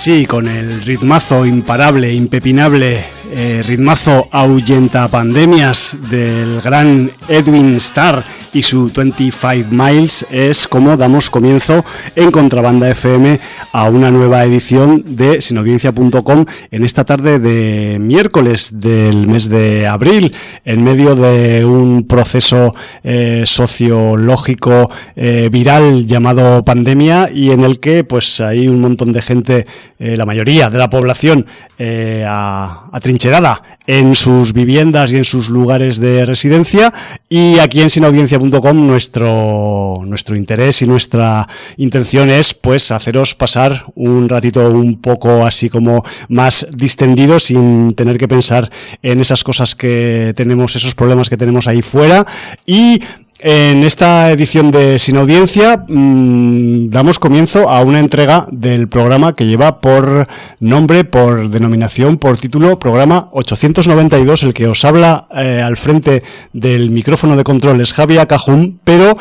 Sí, con el ritmazo imparable, impepinable, eh, ritmazo ahuyenta pandemias del gran Edwin Starr y su 25 Miles es como damos comienzo en Contrabanda FM a una nueva edición de sinaudiencia.com en esta tarde de miércoles del mes de abril, en medio de un proceso eh, sociológico eh, viral llamado pandemia y en el que pues hay un montón de gente, eh, la mayoría de la población atrincherada en sus viviendas y en sus lugares de residencia. Y aquí en sinaudiencia.com nuestro, nuestro interés y nuestra intención es pues haceros pasar un ratito un poco así como más distendido sin tener que pensar en esas cosas que tenemos, esos problemas que tenemos ahí fuera. Y en esta edición de Sin Audiencia mm, damos comienzo a una entrega del programa que lleva por nombre, por denominación, por título, programa 892, el que os habla eh, al frente del micrófono de control es Javier Cajún, pero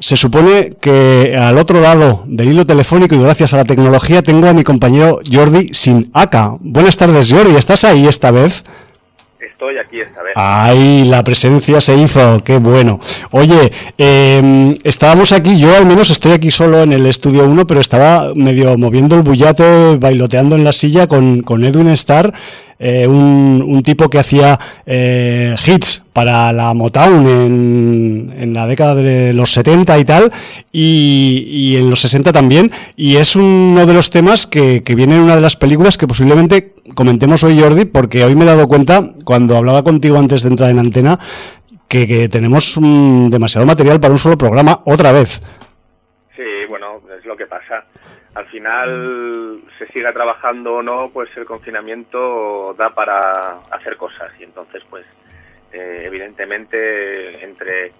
se supone que al otro lado del hilo telefónico y gracias a la tecnología tengo a mi compañero Jordi Sin Aka. Buenas tardes Jordi, ¿estás ahí esta vez? Estoy aquí esta vez. Ay, la presencia se hizo, qué bueno. Oye, em, estábamos aquí, yo al menos estoy aquí solo en el estudio 1, pero estaba medio moviendo el bullate, bailoteando en la silla con, con Edwin Starr eh, un, tipo que hacía eh, hits para la Motown en, en, la década de los 70 y tal, y, en los 60 también, y es uno de los temas que, que viene en una de las películas que posiblemente comentemos hoy, Jordi, porque hoy me he dado cuenta, cuando hablaba contigo antes de entrar en antena, que, tenemos demasiado material para un solo programa otra vez. Sí, bueno, es lo que pasa. Al final se siga trabajando o no, pues el confinamiento da para hacer cosas. Y entonces pues eh, evidentemente entre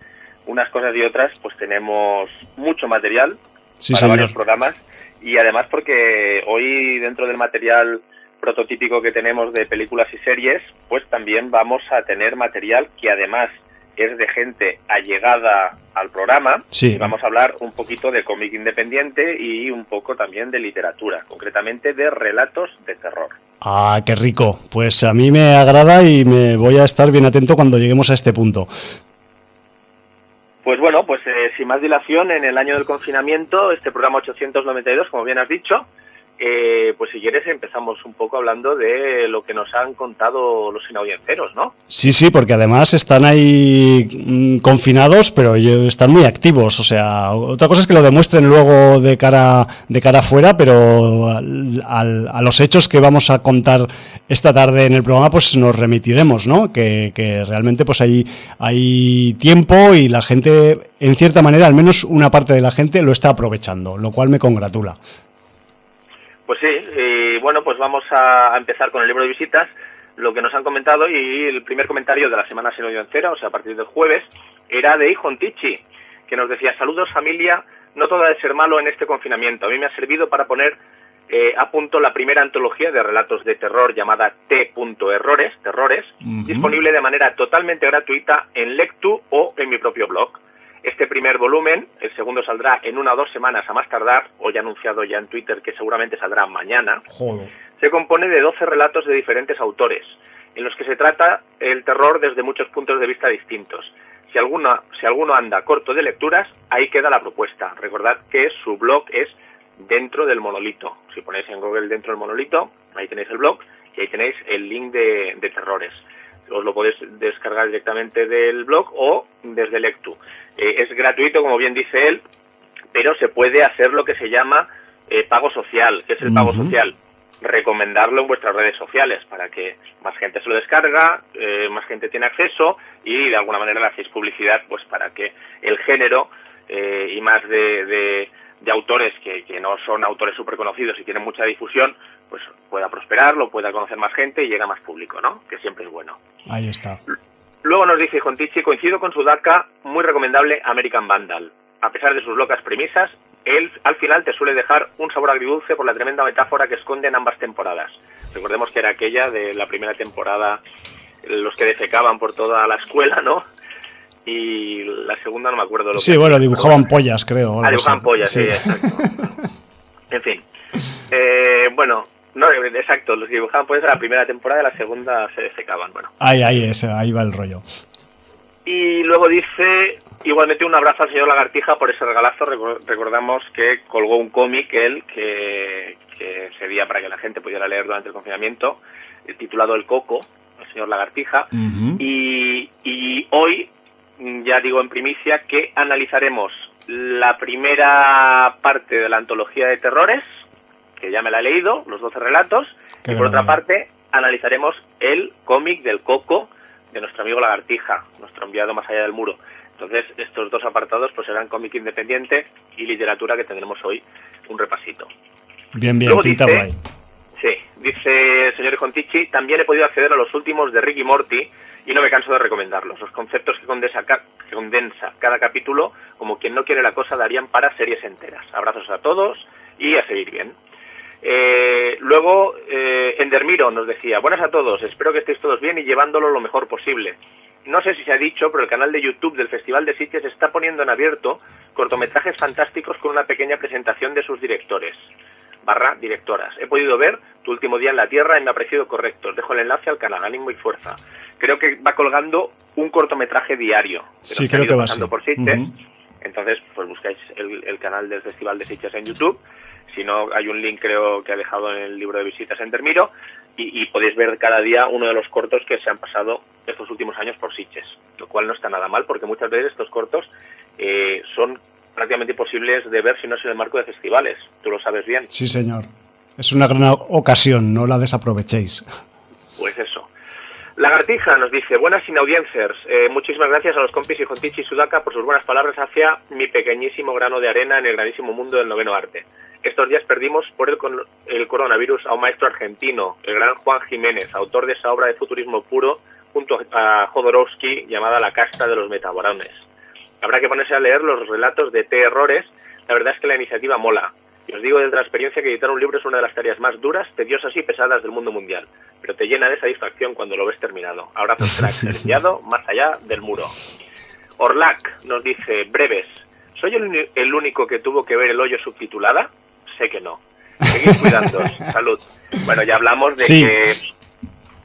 unas cosas y otras pues tenemos mucho material para varios programas. Y además porque hoy dentro del material prototípico que tenemos de películas y series pues también vamos a tener material que además es de gente allegada al programa. Sí. Y vamos a hablar un poquito de cómic independiente y un poco también de literatura, concretamente de relatos de terror. Ah, qué rico. Pues a mí me agrada y me voy a estar bien atento cuando lleguemos a este punto. Pues bueno, pues eh, sin más dilación, en el año del confinamiento, este programa 892, como bien has dicho, eh, pues si quieres empezamos un poco hablando de lo que nos han contado los inaudiencios, ¿no? Sí, sí, porque además están ahí mm, confinados, pero están muy activos. O sea, otra cosa es que lo demuestren luego de cara de cara afuera, pero a los hechos que vamos a contar esta tarde en el programa, pues nos remitiremos, ¿no? Que, que realmente pues hay, hay tiempo y la gente, en cierta manera, al menos una parte de la gente lo está aprovechando, lo cual me congratula. Pues sí, y bueno, pues vamos a empezar con el libro de visitas, lo que nos han comentado y el primer comentario de la semana sin odio entera, o sea, a partir del jueves, era de Hijon Tichi, que nos decía, saludos familia, no todo de ser malo en este confinamiento, a mí me ha servido para poner eh, a punto la primera antología de relatos de terror llamada T.errores, terrores, disponible de manera totalmente gratuita en Lectu o en mi propio blog. Este primer volumen, el segundo saldrá en una o dos semanas a más tardar, hoy anunciado ya en Twitter que seguramente saldrá mañana, se compone de 12 relatos de diferentes autores, en los que se trata el terror desde muchos puntos de vista distintos. Si, alguna, si alguno anda corto de lecturas, ahí queda la propuesta. Recordad que su blog es dentro del monolito. Si ponéis en Google dentro del monolito, ahí tenéis el blog y ahí tenéis el link de, de terrores. Os lo podéis descargar directamente del blog o desde Lectu. Eh, es gratuito, como bien dice él, pero se puede hacer lo que se llama eh, pago social. ¿Qué es el pago social? Recomendarlo en vuestras redes sociales para que más gente se lo descarga, eh, más gente tiene acceso y de alguna manera le hacéis publicidad pues para que el género y más de, de, autores que, que, no son autores súper conocidos y tienen mucha difusión, pues pueda prosperar, lo pueda conocer más gente y llega más público, ¿no? Que siempre es bueno. Ahí está. Luego nos dice Jontichi, coincido con su DACA, muy recomendable American Vandal. A pesar de sus locas premisas, él al final te suele dejar un sabor agridulce por la tremenda metáfora que esconde en ambas temporadas. Recordemos que era aquella de la primera temporada, los que defecaban por toda la escuela, ¿no? Y la segunda no me acuerdo lo sí, bueno, dibujaban pollas, creo. Ah, dibujaban pollas, sí, exacto. en fin. Eh, bueno, no, exacto, los que dibujaban pues la primera temporada y la segunda se secaban, bueno. Ahí, ahí, ese, ahí va el rollo. Y luego dice, igualmente un abrazo al señor Lagartija por ese regalazo, recordamos que colgó un cómic él que, que sería para que la gente pudiera leer durante el confinamiento, titulado El Coco, el señor Lagartija, y, y hoy, ya digo en primicia, que analizaremos la primera parte de la antología de terrores, que ya me la he leído, los 12 relatos, y por otra parte analizaremos el cómic del Coco de nuestro amigo Lagartija, nuestro enviado más allá del muro. Entonces, estos dos apartados pues serán cómic independiente y literatura que tendremos hoy un repasito. Bien, bien, pinta dice, Sí, dice el señor Contici, también he podido acceder a los últimos de Ricky Morty y no me canso de recomendarlos. Los conceptos que condensa, que condensa cada capítulo, como quien no quiere la cosa, darían para series enteras. Abrazos a todos y a seguir bien. Eh, luego, eh, Endermiro nos decía, buenas a todos, espero que estéis todos bien y llevándolo lo mejor posible. No sé si se ha dicho, pero el canal de YouTube del Festival de Sitges está poniendo en abierto cortometrajes fantásticos con una pequeña presentación de sus directores barra directoras. He podido ver Tu último día en la Tierra y me ha parecido correcto. Os dejo el enlace al canal, ánimo y fuerza. Creo que va colgando un cortometraje diario. sí, creo que va pasando por Sitges. Entonces, pues buscáis el, canal del Festival de Sitges en YouTube si no, hay un link creo que ha dejado en el libro de visitas en Termiro y, podéis ver cada día uno de los cortos que se han pasado estos últimos años por Sitges, lo cual no está nada mal porque muchas veces estos cortos eh, son prácticamente imposibles de ver si no es en el marco de festivales. Tú lo sabes bien. Sí, señor. Es una gran ocasión, no la desaprovechéis. Eso. Lagartija nos dice, buenas sin audiencers, eh, muchísimas gracias a los compis y Jontichi y Sudaka por sus buenas palabras hacia mi pequeñísimo grano de arena en el granísimo mundo del noveno arte. Estos días perdimos por el, el coronavirus a un maestro argentino, el gran Juan Jiménez, autor de esa obra de futurismo puro junto a Jodorowsky llamada La casta de los metaborones. Habrá que ponerse a leer los relatos de T. Errores, la verdad es que la iniciativa mola. Y os digo desde la experiencia que editar un libro es una de las tareas más duras, tediosas y pesadas del mundo mundial, pero te llena de satisfacción cuando lo ves terminado. Abrazos cracks, enviado más allá del muro. Orlac nos dice, breves, ¿soy el, el único que tuvo que ver el hoyo subtitulada? Sé que no. Seguid cuidando. Salud. Bueno, ya hablamos de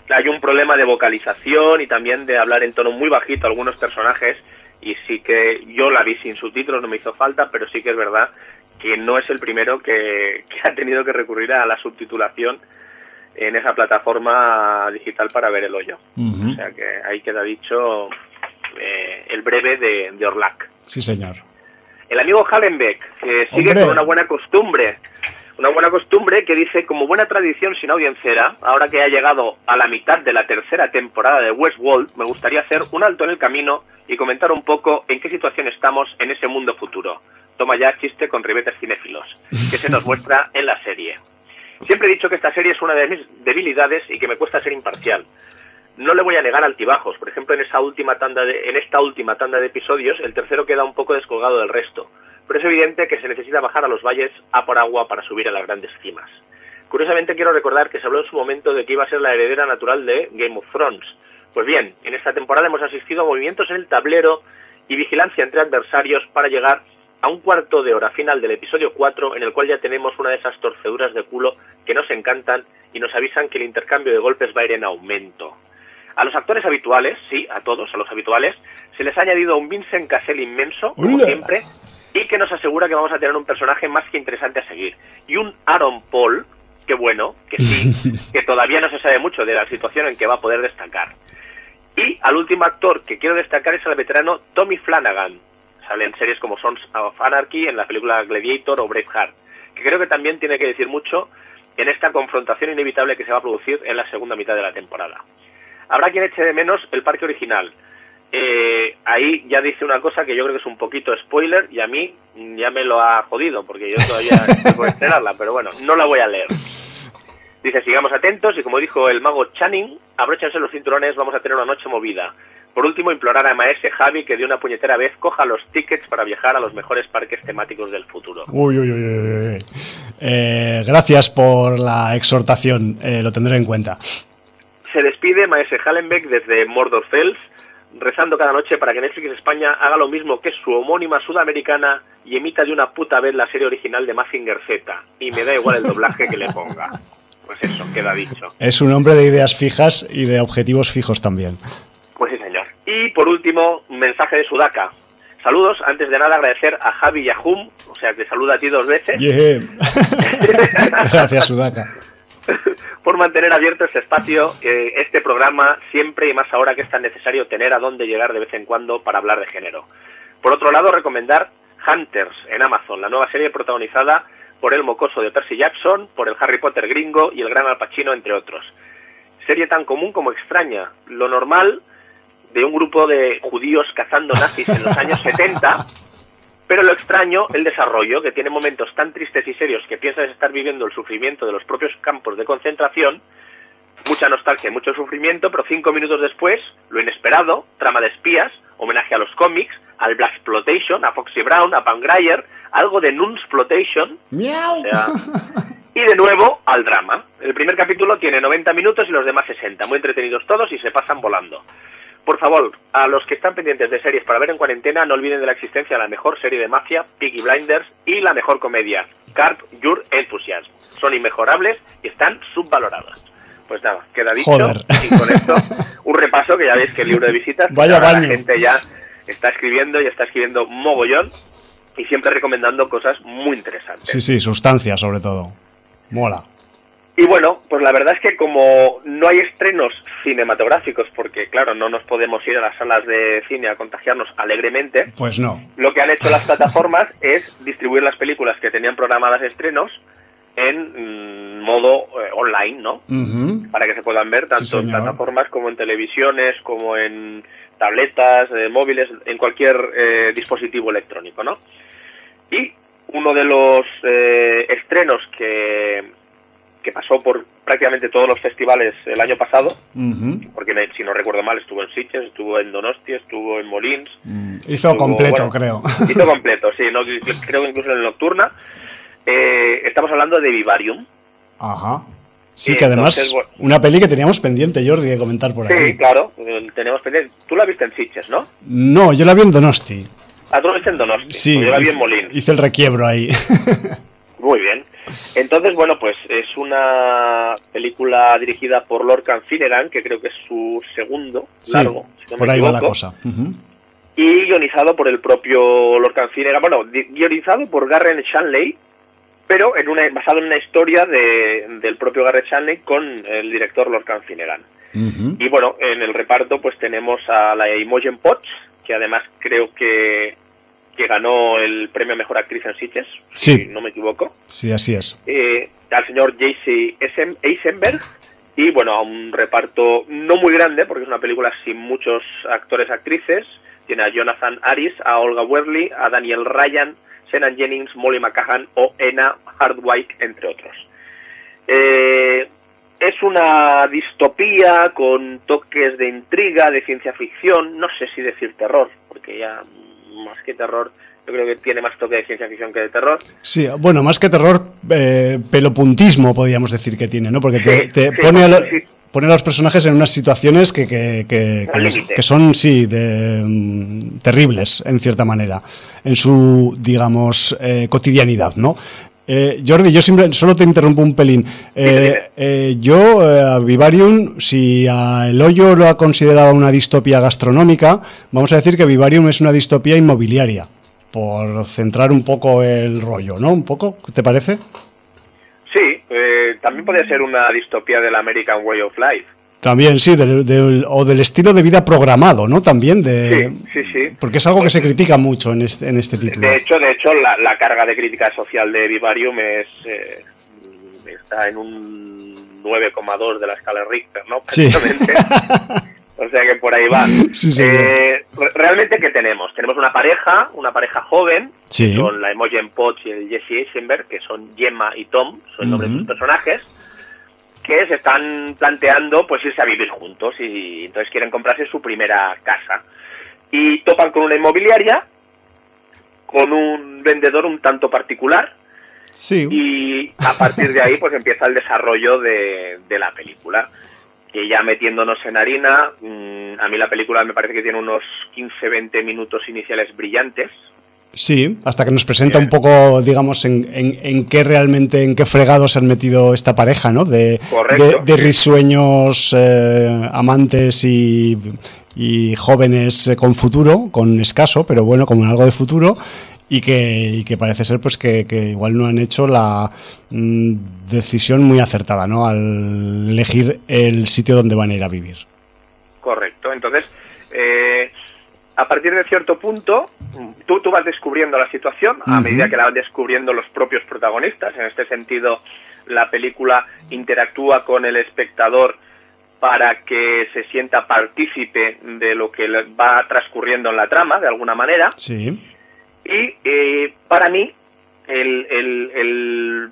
que hay un problema de vocalización y también de hablar en tono muy bajito algunos personajes y sí que yo la vi sin subtítulos, no me hizo falta, pero sí que es verdad que no es el primero que, que, ha tenido que recurrir a la subtitulación en esa plataforma digital para ver el hoyo. O sea que ahí queda dicho eh, el breve de, de, Orlac. Sí, señor. El amigo Hallenbeck, que sigue con una buena costumbre, una buena costumbre que dice, como buena tradición sin audiencera, ahora que ha llegado a la mitad de la tercera temporada de Westworld, me gustaría hacer un alto en el camino y comentar un poco en qué situación estamos en ese mundo futuro. Toma ya chiste con ribetes cinéfilos, que se nos muestra en la serie. Siempre he dicho que esta serie es una de mis debilidades y que me cuesta ser imparcial. No le voy a negar altibajos. Por ejemplo, en esa última tanda de, en esta última tanda de episodios, el tercero queda un poco descolgado del resto. Pero es evidente que se necesita bajar a los valles a por agua para subir a las grandes cimas. Curiosamente quiero recordar que se habló en su momento de que iba a ser la heredera natural de Game of Thrones. Pues bien, en esta temporada hemos asistido a movimientos en el tablero y vigilancia entre adversarios para llegar a un cuarto de hora final del episodio 4 en el cual ya tenemos una de esas torceduras de culo que nos encantan y nos avisan que el intercambio de golpes va a ir en aumento. A los actores habituales, sí, a todos, a los habituales, se les ha añadido un Vincent Cassel inmenso, como siempre, y que nos asegura que vamos a tener un personaje más que interesante a seguir. Y un Aaron Paul, que bueno, que sí, que todavía no se sabe mucho de la situación en que va a poder destacar. Y al último actor que quiero destacar es el veterano Tommy Flanagan, sale en series como Sons of Anarchy, en la película Gladiator o Braveheart, que creo que también tiene que decir mucho en esta confrontación inevitable que se va a producir en la segunda mitad de la temporada. Habrá quien eche de menos el parque original. Eh, ahí ya dice una cosa que yo creo que es un poquito spoiler y a mí ya me lo ha jodido porque yo todavía estoy por estrenarla, pero bueno, no la voy a leer. Dice, sigamos atentos y como dijo el mago Channing, abróchense los cinturones, vamos a tener una noche movida. Por último, implorar a Maese Javi que de una puñetera vez coja los tickets para viajar a los mejores parques temáticos del futuro. Uy, uy, uy, uy. Eh, gracias por la exhortación, eh, lo tendré en cuenta. Se despide Maese Hallenbeck desde Mordor Fells, rezando cada noche para que Netflix España haga lo mismo que su homónima sudamericana y emita de una puta vez la serie original de Mazinger Z. Y me da igual el doblaje que le ponga. Pues eso, queda dicho. Es un hombre de ideas fijas y de objetivos fijos también. Pues sí, señor. Y por último, un mensaje de Sudaka. Saludos, antes de nada agradecer a Javi y a Hum, o sea, te saluda a ti dos veces. Yeah. Gracias, Sudaka. por mantener abierto este espacio, eh, este programa, siempre y más ahora que es tan necesario tener a dónde llegar de vez en cuando para hablar de género. Por otro lado, recomendar Hunters en Amazon, la nueva serie protagonizada por el mocoso de Percy Jackson, por el Harry Potter gringo y el gran Al Pacino, entre otros. Serie tan común como extraña. Lo normal de un grupo de judíos cazando nazis en los años 70, pero lo extraño, el desarrollo, que tiene momentos tan tristes y serios que piensas estar viviendo el sufrimiento de los propios campos de concentración, mucha nostalgia y mucho sufrimiento, pero cinco minutos después, lo inesperado, trama de espías, homenaje a los cómics, al Black Exploitation, a Foxy Brown, a Pam Grier, algo de Nunsploitation, Miau. o sea, y de nuevo al drama. El primer capítulo tiene 90 minutos y los demás 60, muy entretenidos todos y se pasan volando. Por favor, a los que están pendientes de series para ver en cuarentena, no olviden de la existencia de la mejor serie de mafia, Piggy Blinders, y la mejor comedia, Carp Your Enthusiasm. Son inmejorables y están subvaloradas. Pues nada, queda dicho. Joder. Y con esto, un repaso que ya veis que el libro de visitas, Vaya baño. la gente ya está escribiendo y está escribiendo mogollón y siempre recomendando cosas muy interesantes. Sí, sí, sustancia sobre todo. Mola. Y bueno, pues la verdad es que como no hay estrenos cinematográficos, porque claro, no nos podemos ir a las salas de cine a contagiarnos alegremente, Pues no. lo que han hecho las plataformas es distribuir las películas que tenían programadas estrenos en mm, modo eh, online, ¿no? Para que se puedan ver tanto Sí, en plataformas como en televisiones, como en tabletas, eh, móviles, en cualquier eh, dispositivo electrónico, ¿no? Y uno de los eh, estrenos que, que pasó por prácticamente todos los festivales el año pasado, porque me- si no recuerdo mal estuvo en Sitges, estuvo en Donosti, estuvo en Molins, Mm, Hizo Estuvo, completo, bueno, creo. hizo completo, sí, no, creo que incluso en Nocturna. Eh, estamos hablando de Vivarium. Ajá. Sí, que además, entonces, bueno- una peli que teníamos pendiente, Jordi, de comentar por Sí, aquí. claro, eh, tenemos pendiente. Tú la viste en Sitges, ¿no? No, yo la vi en Donosti. Ah, tú la viste en Donosti. Sí, pues yo la vi en Molins. hice el requiebro ahí. Muy bien. Entonces, bueno, pues es una película dirigida por Lorcan Finnegan, que creo que es su segundo Sí, largo, si no me por ahí va la cosa. Y guionizado por el propio Lorcan Finnegan, bueno, guionizado por Garren Shanley, pero en una, basado en una historia de, del propio Garrett Shanley con el director Lorcan Finnegan. Y bueno, en el reparto pues tenemos a la Imogen Potts, que además creo que, que ganó el premio a Mejor Actriz en Sitges, si no me equivoco. Sí, así es. Eh, al señor J.C. Eisenberg, y bueno, a un reparto no muy grande, porque es una película sin muchos actores actrices. Tiene a Jonathan Aris, a Olga Werley, a Daniel Ryan, Senan Jennings, Molly McCahan o Ena Hardwick, entre otros. Eh, es una distopía con toques de intriga, de ciencia ficción, no sé si decir terror, porque ya más que terror, yo creo que tiene más toque de ciencia ficción que de terror. Sí, bueno, más que terror, eh, pelopuntismo podríamos decir que tiene, ¿no? Porque te, pone, a pone, a los personajes en unas situaciones que, que, que, son, sí, de, mm, terribles, en cierta manera, en su, digamos, eh, cotidianidad, ¿no? Eh, Jordi, yo solo te interrumpo un pelín. Eh, eh, yo, a Vivarium, si a El Hoyo lo ha considerado una distopía gastronómica, vamos a decir que Vivarium es una distopía inmobiliaria, por centrar un poco el rollo, ¿no? ¿Un poco? ¿Te parece? Sí, también podría ser una distopía del American Way of Life. También, sí, o del estilo de vida programado, ¿no? También de... Sí, sí, sí. Porque es algo que se critica mucho en este, en este título. De hecho, de hecho la, carga de crítica social de Vivarium es, eh, está en un 9,2 de la escala Richter, ¿no? Sí. o sea que por ahí va. Sí, sí, eh, realmente, ¿qué tenemos? Tenemos una pareja, una pareja joven, con la Emogen Potts y el Jesse Eisenberg, que son Gemma y Tom, son el nombre de sus personajes que se están planteando pues irse a vivir juntos y entonces quieren comprarse su primera casa. Y topan con una inmobiliaria, con un vendedor un tanto particular. Sí. Y a partir de ahí pues empieza el desarrollo de, de la película. Que ya metiéndonos en harina, mm, a mí la película me parece que tiene unos 15-20 minutos iniciales brillantes, Sí, hasta que nos presenta un poco, digamos, en, en, qué realmente, en qué fregados se han metido esta pareja, ¿no? De, de, risueños eh, amantes y, y jóvenes eh, con futuro, con escaso, pero bueno, con algo de futuro. Y que, que parece ser pues que, igual no han hecho la mm, decisión muy acertada, ¿no? Al elegir el sitio donde van a ir a vivir. Correcto. Entonces, eh, a partir de cierto punto, tú, tú vas descubriendo la situación a medida que la van descubriendo los propios protagonistas. En este sentido, la película interactúa con el espectador para que se sienta partícipe de lo que va transcurriendo en la trama, de alguna manera. Sí. Y eh, para mí, el, el, el,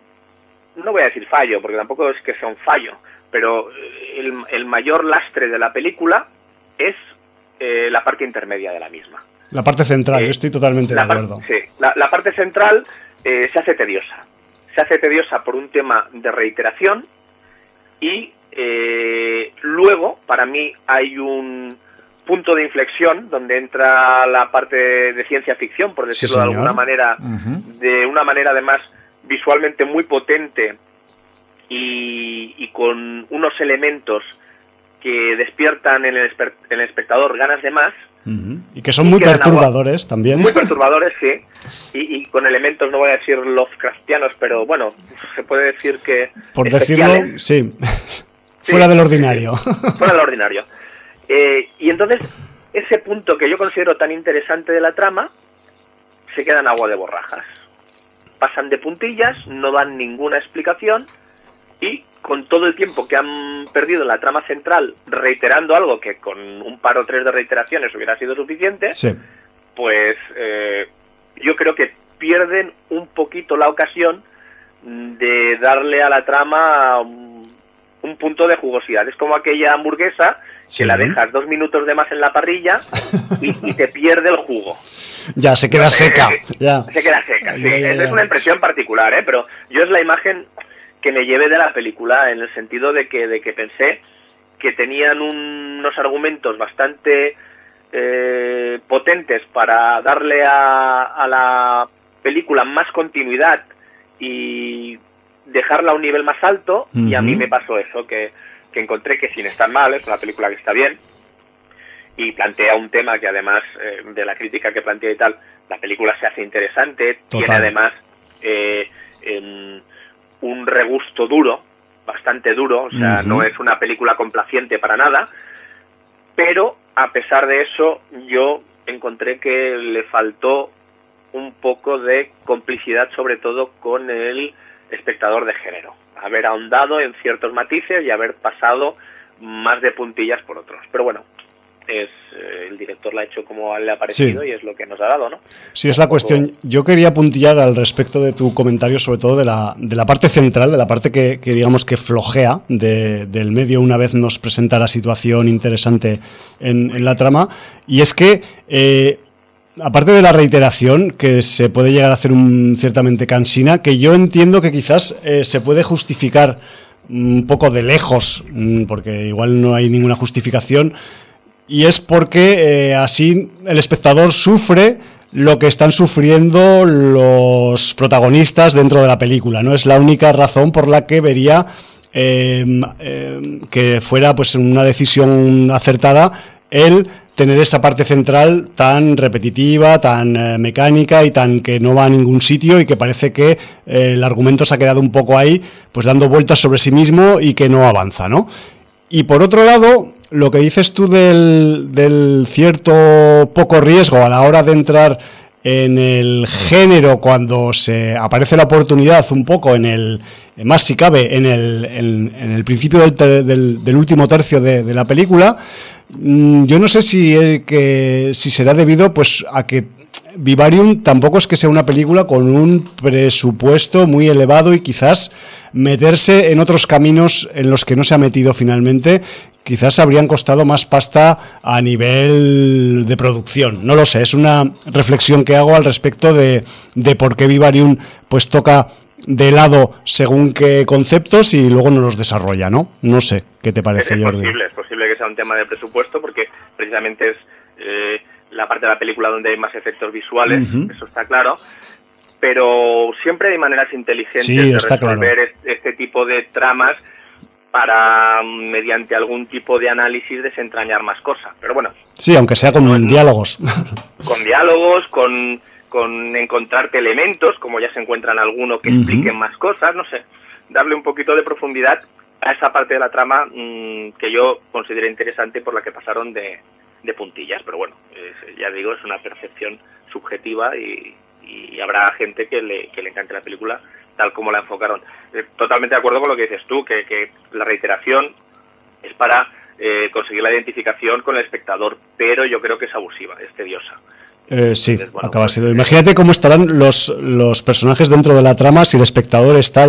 no voy a decir fallo, porque tampoco es que sea un fallo, pero el, el mayor lastre de la película es eh, la parte intermedia de la misma. La parte central, yo estoy totalmente de acuerdo. Sí, la, parte central eh, se hace tediosa. Se hace tediosa por un tema de reiteración y eh, luego, para mí, hay un punto de inflexión donde entra la parte de ciencia ficción, por decirlo de alguna manera, de una manera además visualmente muy potente y, y con unos elementos que despiertan en el, espectador ganas de más. Y que son muy perturbadores también. Muy perturbadores, sí. Y, con elementos, no voy a decir Lovecraftianos, pero bueno, se puede decir que. Por decirlo, sí. Fuera del ordinario. Fuera del ordinario. Eh, y entonces, ese punto que yo considero tan interesante de la trama se queda en agua de borrajas. Pasan de puntillas, no dan ninguna explicación y con todo el tiempo que han perdido en la trama central reiterando algo que con un par o tres de reiteraciones hubiera sido suficiente, pues eh, yo creo que pierden un poquito la ocasión de darle a la trama un, punto de jugosidad. Es como aquella hamburguesa que la dejas dos minutos de más en la parrilla y, te pierde el jugo. Ya, se queda seca. ya. Se queda seca, sí. es una impresión particular, ¿eh? pero yo es la imagen que me lleve de la película en el sentido de que, de que pensé que tenían unos argumentos bastante eh, potentes para darle a, la película más continuidad y dejarla a un nivel más alto y a mí me pasó eso, que, que encontré que sin estar mal, es una película que está bien, y plantea un tema que además eh, de la crítica que plantea y tal, la película se hace interesante, tiene además eh, un regusto duro, bastante duro, o sea, no es una película complaciente para nada, pero a pesar de eso yo encontré que le faltó un poco de complicidad sobre todo con el espectador de género, haber ahondado en ciertos matices y haber pasado más de puntillas por otros. Pero bueno, es eh, el director la ha hecho como le ha parecido y es lo que nos ha dado, ¿no? Sí, es la cuestión. Yo quería puntillar al respecto de tu comentario, sobre todo de la, de la parte central, de la parte que, digamos que flojea del medio una vez nos presenta la situación interesante en, la trama. Y es que, eh, aparte de la reiteración, que se puede llegar a hacer un, ciertamente cansina, que yo entiendo que quizás eh, se puede justificar un poco de lejos, mm, porque igual no hay ninguna justificación y es porque eh, así el espectador sufre lo que están sufriendo los protagonistas dentro de la película. No es la única razón por la que vería em, em, que fuera pues una decisión acertada el tener esa parte central tan repetitiva, tan eh, mecánica y tan que no va a ningún sitio y que parece que eh, el argumento se ha quedado un poco ahí, pues dando vueltas sobre sí mismo y que no avanza, ¿no? Y por otro lado, lo que dices tú del, cierto poco riesgo a la hora de entrar en el género cuando se aparece la oportunidad un poco en el más si cabe en el, en, el principio del, último tercio de, la película mm, yo no sé si, eh, que, si será debido pues a que Vivarium tampoco es que sea una película con un presupuesto muy elevado y quizás meterse en otros caminos en los que no se ha metido finalmente quizás habrían costado más pasta a nivel de producción. No lo sé, es una reflexión que hago al respecto de, de por qué Vivarium pues toca de lado según qué conceptos y luego no los desarrolla, ¿no? No sé, ¿qué te parece, es, Posible, es posible que sea un tema de presupuesto porque precisamente es eh, la parte de la película donde hay más efectos visuales, eso está claro, pero siempre hay maneras inteligentes de resolver este tipo de tramas para, mediante algún tipo de análisis, desentrañar más cosas. Pero bueno. Sí, aunque sea con diálogos. Con diálogos, con, con encontrarte elementos, como ya se encuentran algunos que expliquen más cosas, no sé. Darle un poquito de profundidad a esa parte de la trama mm, que yo considero interesante por la que pasaron de, de puntillas. Pero bueno, ya digo, es una percepción subjetiva y, y habrá gente que le, que le encante la película tal como la enfocaron. Eh, totalmente de acuerdo con lo que dices tú, que, que la reiteración es para eh, conseguir la identificación con el espectador, pero yo creo que es abusiva, es tediosa. Eh, sí, acaba siendo. Imagínate cómo estarán los, los personajes dentro de la trama si el espectador está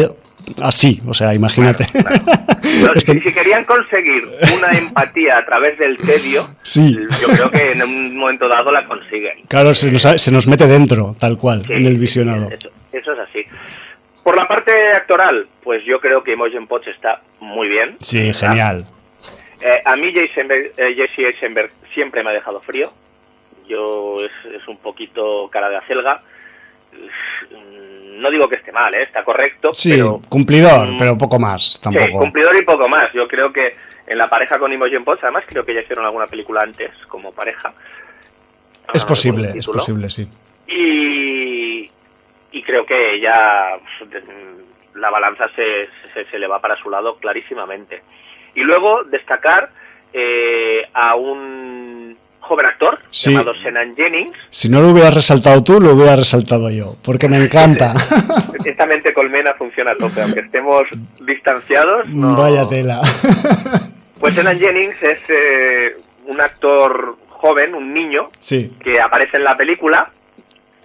así, o sea, imagínate. si, querían conseguir una empatía a través del tedio, yo creo que en un momento dado la consiguen. Claro, se nos, se nos mete dentro, tal cual, en el visionado. eso, es así. Por la parte actoral, pues yo creo que Imogen Potts está muy bien. Sí, genial. Eh, a mí eh, Jesse Eisenberg siempre me ha dejado frío. Yo es, es un poquito cara de acelga. No digo que esté mal, ¿eh? está correcto. Sí, cumplidor, mm, pero poco más tampoco. Sí, cumplidor y poco más. Yo creo que en la pareja con Imogen Potts, además creo que ya hicieron alguna película antes como pareja. Es posible, es posible, sí. Y, y creo que ya la balanza se, se, le va para su lado clarísimamente. Y luego destacar eh, a un joven actor llamado Senan Jennings. Si no lo hubieras resaltado tú, lo hubiera resaltado yo, porque me encanta. Esta mente colmena funciona a tope, aunque estemos distanciados. Vaya tela. pues Senan Jennings es eh, un actor joven, un niño, que aparece en la película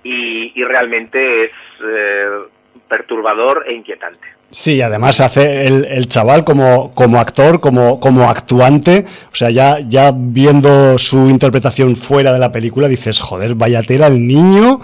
y, realmente es eh, perturbador e inquietante. Sí, además hace el, chaval como, como actor, como, como actuante, o sea, ya, ya viendo su interpretación fuera de la película, dices, joder, vaya tela el niño,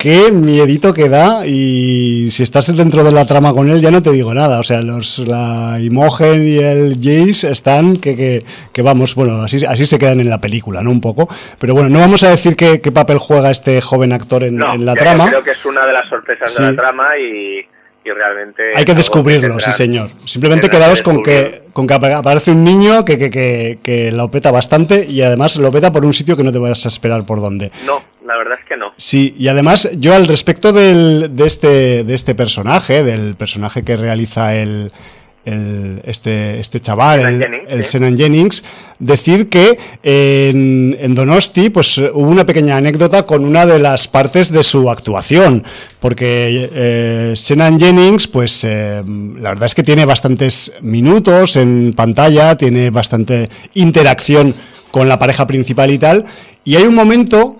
qué miedito que da y si estás dentro de la trama con él ya no te digo nada. O sea, los, la Imogen y el Jace están que, que, vamos, bueno, así, así se quedan en la película, ¿no? Un poco. Pero bueno, no vamos a decir qué, papel juega este joven actor en, la trama. Creo que es una de las sorpresas de la trama y, y realmente... Hay que descubrirlo, sí señor. Simplemente quedaros con que, con que aparece un niño que, que, que, lo peta bastante y además lo peta por un sitio que no te vas a esperar por dónde. No, la verdad es que no. Sí, y además yo al respecto del, de, este, de este personaje, del personaje que realiza el, el, este, este chaval, el, Jennings, el Jennings, decir que en, en, Donosti pues hubo una pequeña anécdota con una de las partes de su actuación, porque eh, Jennings pues eh, la verdad es que tiene bastantes minutos en pantalla, tiene bastante interacción con la pareja principal y tal, y hay un momento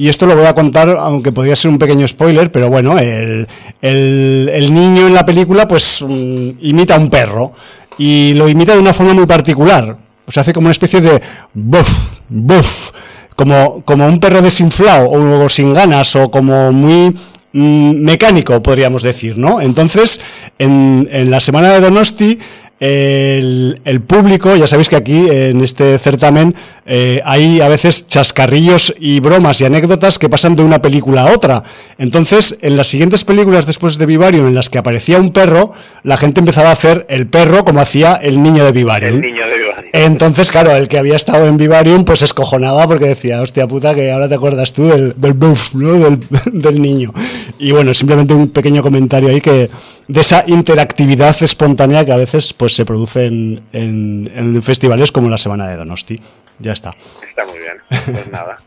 y esto lo voy a contar, aunque podría ser un pequeño spoiler, pero bueno, el, niño en la película pues mm, imita a un perro y lo imita de una forma muy particular. O sea, hace como una especie de buff, como, como un perro desinflado o, sin ganas o como muy mm, mecánico, podríamos decir, ¿no? Entonces, en, en la semana de Donosti el, público, ya sabéis que aquí en este certamen eh, hay a veces chascarrillos y bromas y anécdotas que pasan de una película a otra. Entonces, en las siguientes películas después de Vivarium en las que aparecía un perro, la gente empezaba a hacer el perro como hacía el niño de Vivarium. El niño de Vivarium. Entonces, claro, el que había estado en Vivarium pues escojonaba porque decía, hostia puta, que ahora te acuerdas tú del, del buff, ¿no? del niño. Y bueno, simplemente un pequeño comentario ahí que de esa interactividad espontánea que a veces pues se produce en, en, festivales como la Semana de Donosti. Ya está. Está muy bien, pues nada.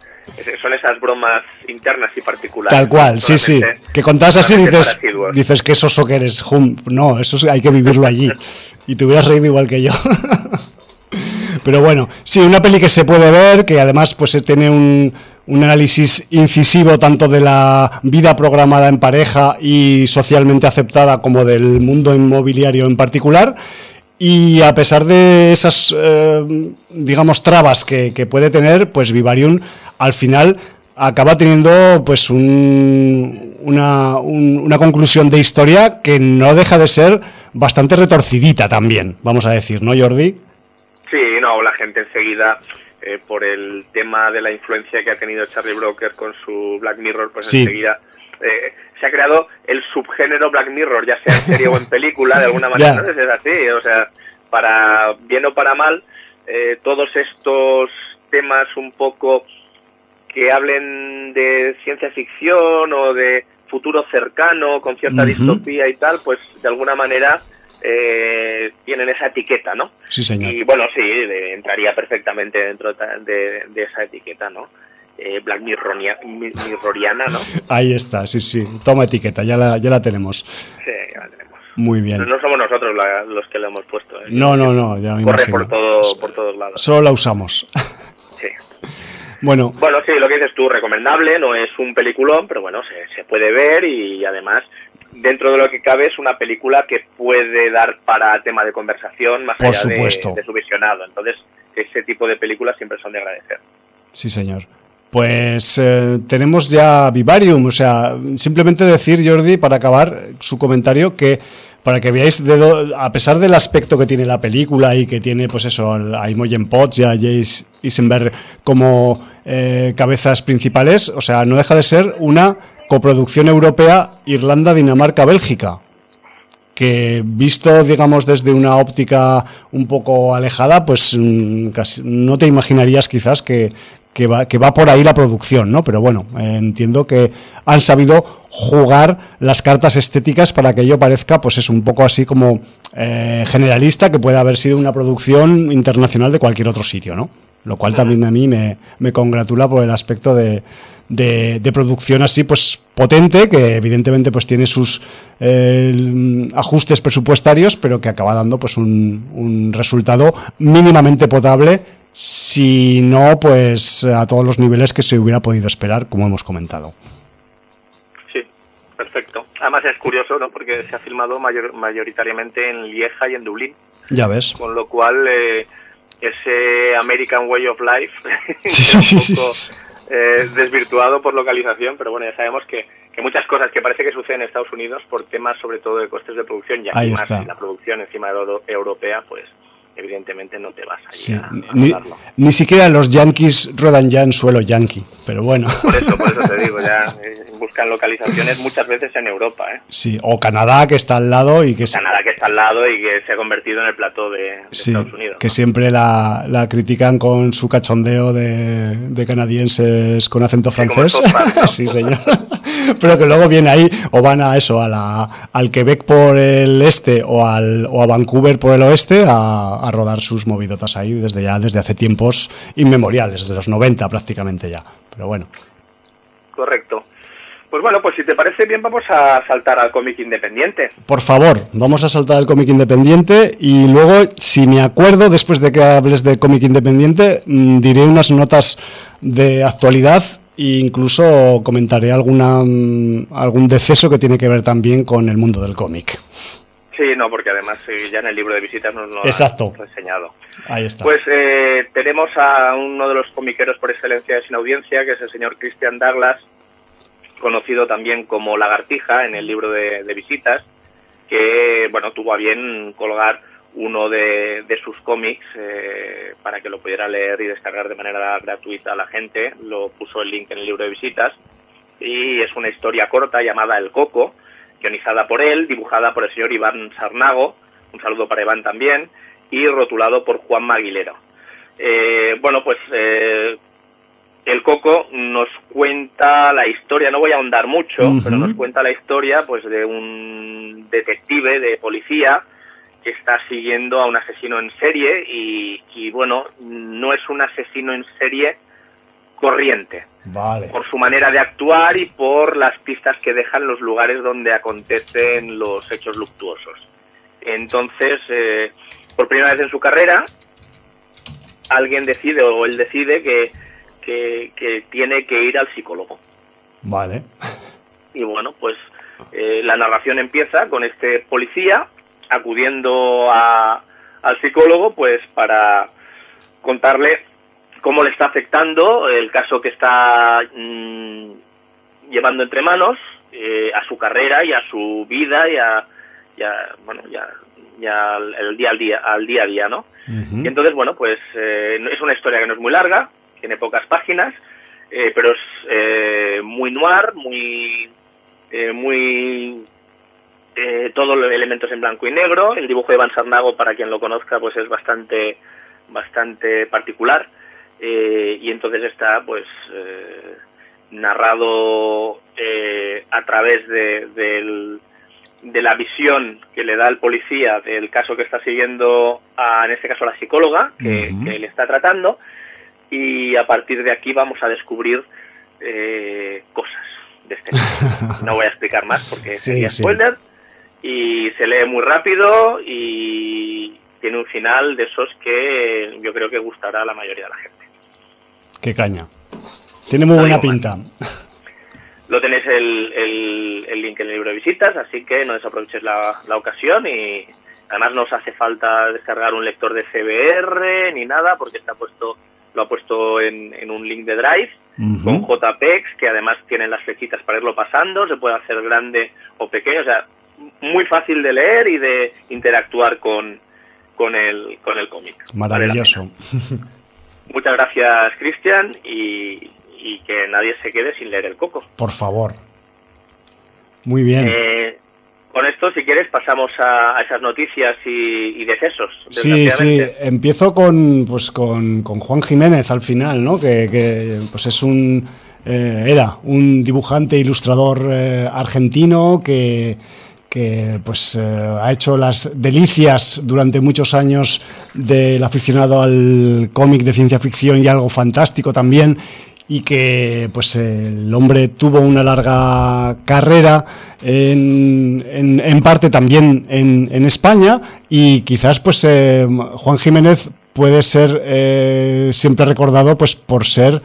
Son esas bromas internas y particulares. Tal cual, sí, sí. Que contabas así dices, dices que eso que eres. No, eso hay que vivirlo allí. Y te hubieras reído igual que yo. Pero bueno, sí, una peli que se puede ver, que además pues tiene un, un análisis incisivo tanto de la vida programada en pareja y socialmente aceptada como del mundo inmobiliario en particular. Y a pesar de esas, eh, digamos, trabas que, puede tener, pues Vivarium al final acaba teniendo pues una, una conclusión de historia que no deja de ser bastante retorcidita también, vamos a decir, ¿no, Jordi? Sí, no, la gente enseguida eh, por el tema de la influencia que ha tenido Charlie Broker con su Black Mirror, pues enseguida eh, se ha creado el subgénero Black Mirror, ya sea en serie o en película, de alguna manera. Es así, o sea, para bien o para mal, eh, todos estos temas un poco que hablen de ciencia ficción o de futuro cercano con cierta distopía y tal, pues de alguna manera eh, tienen esa etiqueta, ¿no? Sí, señor. Y bueno, sí, entraría perfectamente dentro de, esa etiqueta, ¿no? Eh, Black Mirroriana, ¿no? Ahí está, sí, sí. Toma etiqueta, ya la, ya la tenemos. Sí, ya la tenemos. Muy bien. no somos nosotros los que la hemos puesto. ¿eh? No, no, no, ya me Corre por, todo, por todos lados. Solo la usamos. Sí. Bueno. Bueno, sí, lo que dices tú, recomendable, no es un peliculón, pero bueno, se, se puede ver y además dentro de lo que cabe es una película que puede dar para tema de conversación más allá De, su visionado. Entonces, ese tipo de películas siempre son de agradecer. Sí, señor. Pues eh, tenemos ya Vivarium, o sea, simplemente decir, Jordi, para acabar su comentario, que para que veáis, de a pesar del aspecto que tiene la película y que tiene, pues eso, a Imogen Potts y a Jace Eisenberg como eh, cabezas principales, o sea, no deja de ser una coproducción europea Irlanda-Dinamarca-Bélgica que visto, digamos, desde una óptica un poco alejada, pues mm, no te imaginarías quizás que, que, va, que va por ahí la producción, ¿no? Pero bueno, entiendo que han sabido jugar las cartas estéticas para que ello parezca, pues es un poco así como eh, generalista, que puede haber sido una producción internacional de cualquier otro sitio, ¿no? Lo cual también a mí me, me congratula por el aspecto de, de, producción así pues potente, que evidentemente pues tiene sus eh, ajustes presupuestarios, pero que acaba dando pues un, un resultado mínimamente potable, si no pues a todos los niveles que se hubiera podido esperar, como hemos comentado. Sí, perfecto. Además es curioso, ¿no? Porque se ha filmado mayor, mayoritariamente en Lieja y en Dublín. Ya ves. Con lo cual eh, ese American Way of Life sí, sí, sí, eh, desvirtuado por localización, pero bueno, ya sabemos que, que, muchas cosas que parece que suceden en Estados Unidos por temas sobre todo de costes de producción y aquí más la producción encima de lo europea, pues evidentemente no te vas a, sí, ni, ni, siquiera los yankees rodan ya en suelo yankee, pero bueno. Por eso, por eso te digo, ya eh, buscan localizaciones muchas veces en Europa. ¿eh? Sí, o Canadá que está al lado y que... Canadá que está al lado y que se ha convertido en el plató de, Estados Unidos. Que siempre la, la, critican con su cachondeo de, de canadienses con acento francés. sí, señor. pero que luego viene ahí o van a eso, a la, al Quebec por el este o, al, o a Vancouver por el oeste a, a rodar sus movidotas ahí desde ya, desde hace tiempos inmemoriales, desde los 90 prácticamente ya. Pero bueno. Correcto. Pues bueno, pues si te parece bien vamos a saltar al cómic independiente. Por favor, vamos a saltar al cómic independiente y luego, si me acuerdo, después de que hables de cómic independiente, mm, diré unas notas de actualidad e incluso comentaré alguna, mm, algún deceso que tiene que ver también con el mundo del cómic. Sí, no, porque además eh, ya en el libro de visitas nos lo Exacto. han enseñado. Ahí está. Pues eh, tenemos a uno de los comiqueros por excelencia de Sin Audiencia, que es el señor Christian Douglas, conocido también como Lagartija en el libro de, visitas, que bueno tuvo a bien colgar uno de, sus cómics eh, para que lo pudiera leer y descargar de manera gratuita a la gente. Lo puso el link en el libro de visitas y es una historia corta llamada El Coco guionizada por él, dibujada por el señor Iván Sarnago, un saludo para Iván también, y rotulado por Juan Maguilero. Eh, bueno, pues eh, el Coco nos cuenta la historia, no voy a ahondar mucho, pero nos cuenta la historia pues de un detective de policía que está siguiendo a un asesino en serie y, y bueno, no es un asesino en serie corriente. Por su manera de actuar y por las pistas que dejan los lugares donde acontecen los hechos luctuosos. Entonces, eh, por primera vez en su carrera, alguien decide o él decide que, que, tiene que ir al psicólogo. Vale. Y bueno, pues eh, la narración empieza con este policía acudiendo a, al psicólogo pues para contarle cómo le está afectando el caso que está mm, llevando entre manos eh, a su carrera y a su vida y a, bueno ya ya el día al día al día a día no y entonces bueno pues eh, es una historia que no es muy larga tiene pocas páginas eh, pero es muy noir muy muy todos los elementos en blanco y negro. El dibujo de Van Sarnago para quien lo conozca pues es bastante bastante particular eh, y entonces está pues eh, narrado eh, a través de, de, la visión que le da el policía del caso que está siguiendo a, en este caso a la psicóloga que, le está tratando. Y a partir de aquí vamos a descubrir cosas de este no voy a explicar más porque sería spoiler. Y se lee muy rápido y tiene un final de esos que yo creo que gustará a la mayoría de la gente Qué caña. Tiene muy buena pinta. Lo tenéis el, el, link en el libro de visitas, así que no desaproveches la, la ocasión y además no os hace falta descargar un lector de CBR ni nada porque está puesto lo ha puesto en, en un link de Drive con JPEX que además tienen las flechitas para irlo pasando, se puede hacer grande o pequeño, o sea, muy fácil de leer y de interactuar con, con el, con el cómic. Maravilloso. Muchas gracias, Cristian, y, que nadie se quede sin leer el coco. Por favor. Muy bien. Eh, con esto, si quieres, pasamos a, esas noticias y, decesos. Sí, sí. Empiezo con, pues, con, Juan Jiménez al final, ¿no? Que, pues es un eh, era un dibujante ilustrador eh, argentino que que pues eh, ha hecho las delicias durante muchos años del aficionado al cómic de ciencia ficción y algo fantástico también y que pues el hombre tuvo una larga carrera en, en, parte también en, en, España y quizás pues eh, Juan Jiménez puede ser eh, siempre recordado pues por ser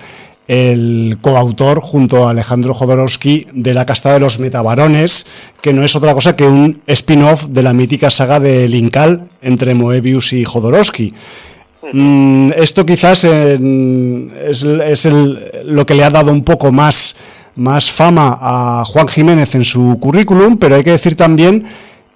el coautor junto a Alejandro Jodorowsky de La casta de los metabarones, que no es otra cosa que un spin-off de la mítica saga de Linkal entre Moebius y Jodorowsky. Mm, esto quizás es, lo que le ha dado un poco más, más fama a Juan Jiménez en su currículum, pero hay que decir también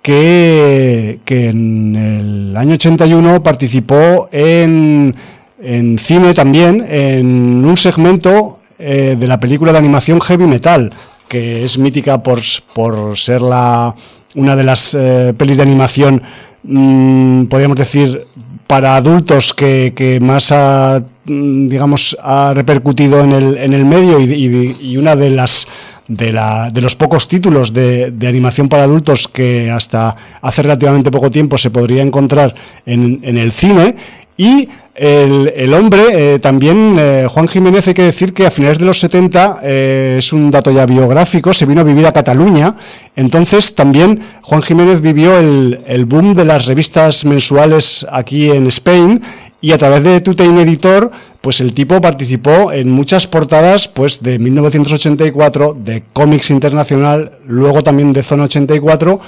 que, que en el año 81 participó en, en cine también, en un segmento eh, de la película de animación Heavy Metal, que es mítica por, por ser la, una de las eh, pelis de animación, mm, podríamos decir, para adultos que, que más ha, mm, digamos, ha repercutido en el, en el medio y, y- y una de las de, la, de los pocos títulos de, de animación para adultos que hasta hace relativamente poco tiempo se podría encontrar en, en el cine. Y el, hombre, eh, también eh, Juan Jiménez, hay que decir que a finales de los 70, eh, es un dato ya biográfico, se vino a vivir a Cataluña. Entonces también Juan Jiménez vivió el, boom de las revistas mensuales aquí en Spain y a través de Tutein Editor, pues el tipo participó en muchas portadas pues de 1984, de Comics Internacional, luego también de Zona 84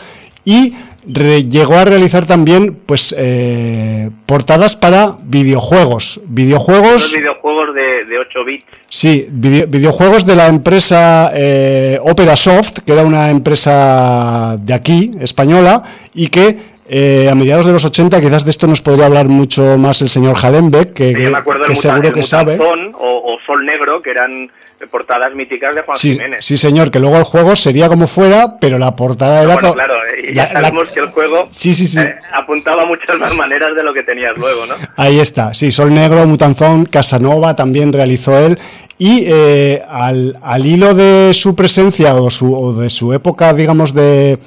y llegó a realizar también pues eh, portadas para videojuegos, Los videojuegos, videojuegos de, de 8 bits. sí, vide- videojuegos de la empresa eh, Opera Soft, que era una empresa de aquí, española, y que eh, a mediados de los 80, quizás de esto nos podría hablar mucho más el señor Hallenbeck, que, Que yo me acuerdo que seguro que sabe. Mutanzón o, o Sol Negro, que eran portadas míticas de Juan Sí, Jiménez. sí, señor, que luego el juego sería como fuera, pero la portada era... bueno, co- claro, y ya la- sabemos que el juego Sí, sí, sí. eh, apuntaba muchas más maneras de lo que tenías luego, ¿no? Ahí está, sí, Sol Negro, Mutanzón, Casanova también realizó él. Y eh, al, al hilo de su presencia o, su, o de su época, digamos, de,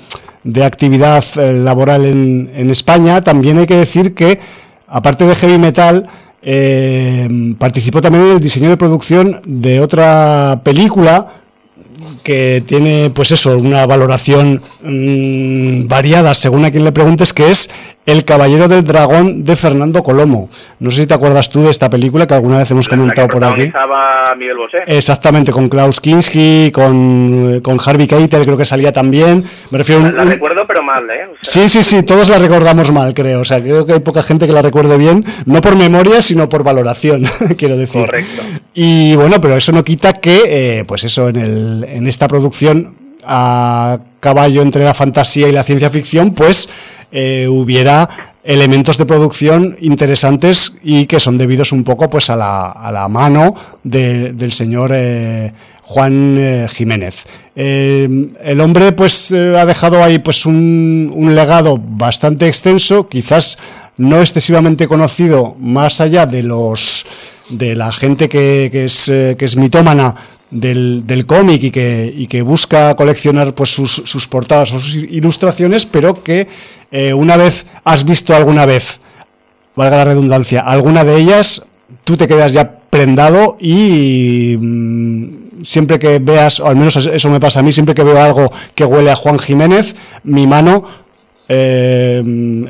de actividad eh, laboral en, en España, también hay que decir que, aparte de heavy metal, eh, participó también en el diseño de producción de otra película que tiene, pues eso, una valoración mm, variada según a quien le preguntes, que es El Caballero del Dragón de Fernando Colomo. No sé si te acuerdas tú de esta película que alguna vez hemos comentado por aquí. Miguel Bosé. Exactamente, con Klaus Kinski, con, con Harvey Keitel, creo que salía también. Me refiero la, un- la un- recuerdo, pero mal, ¿eh? O sea, Sí, sí, sí, todos la recordamos mal, creo. O sea, creo que hay poca gente que la recuerde bien, no por memoria, sino por valoración, quiero decir. Correcto. Y bueno, pero eso no quita que, eh, pues eso, en, el, en esta producción a caballo entre la fantasía y la ciencia ficción, pues eh, hubiera elementos de producción interesantes y que son debidos un poco pues a la, a la mano de- del señor eh, Juan eh, Jiménez. Eh, el hombre pues eh, ha dejado ahí pues un, un legado bastante extenso, quizás no excesivamente conocido más allá de los de la gente que, que es, eh, que es mitómana del, del cómic y que, y que busca coleccionar pues sus, sus portadas o sus ilustraciones, pero que eh, una vez has visto alguna vez, valga la redundancia, alguna de ellas, tú te quedas ya prendado y mm, siempre que veas, o al menos eso me pasa a mí, siempre que veo algo que huele a Juan Jiménez, mi mano eh,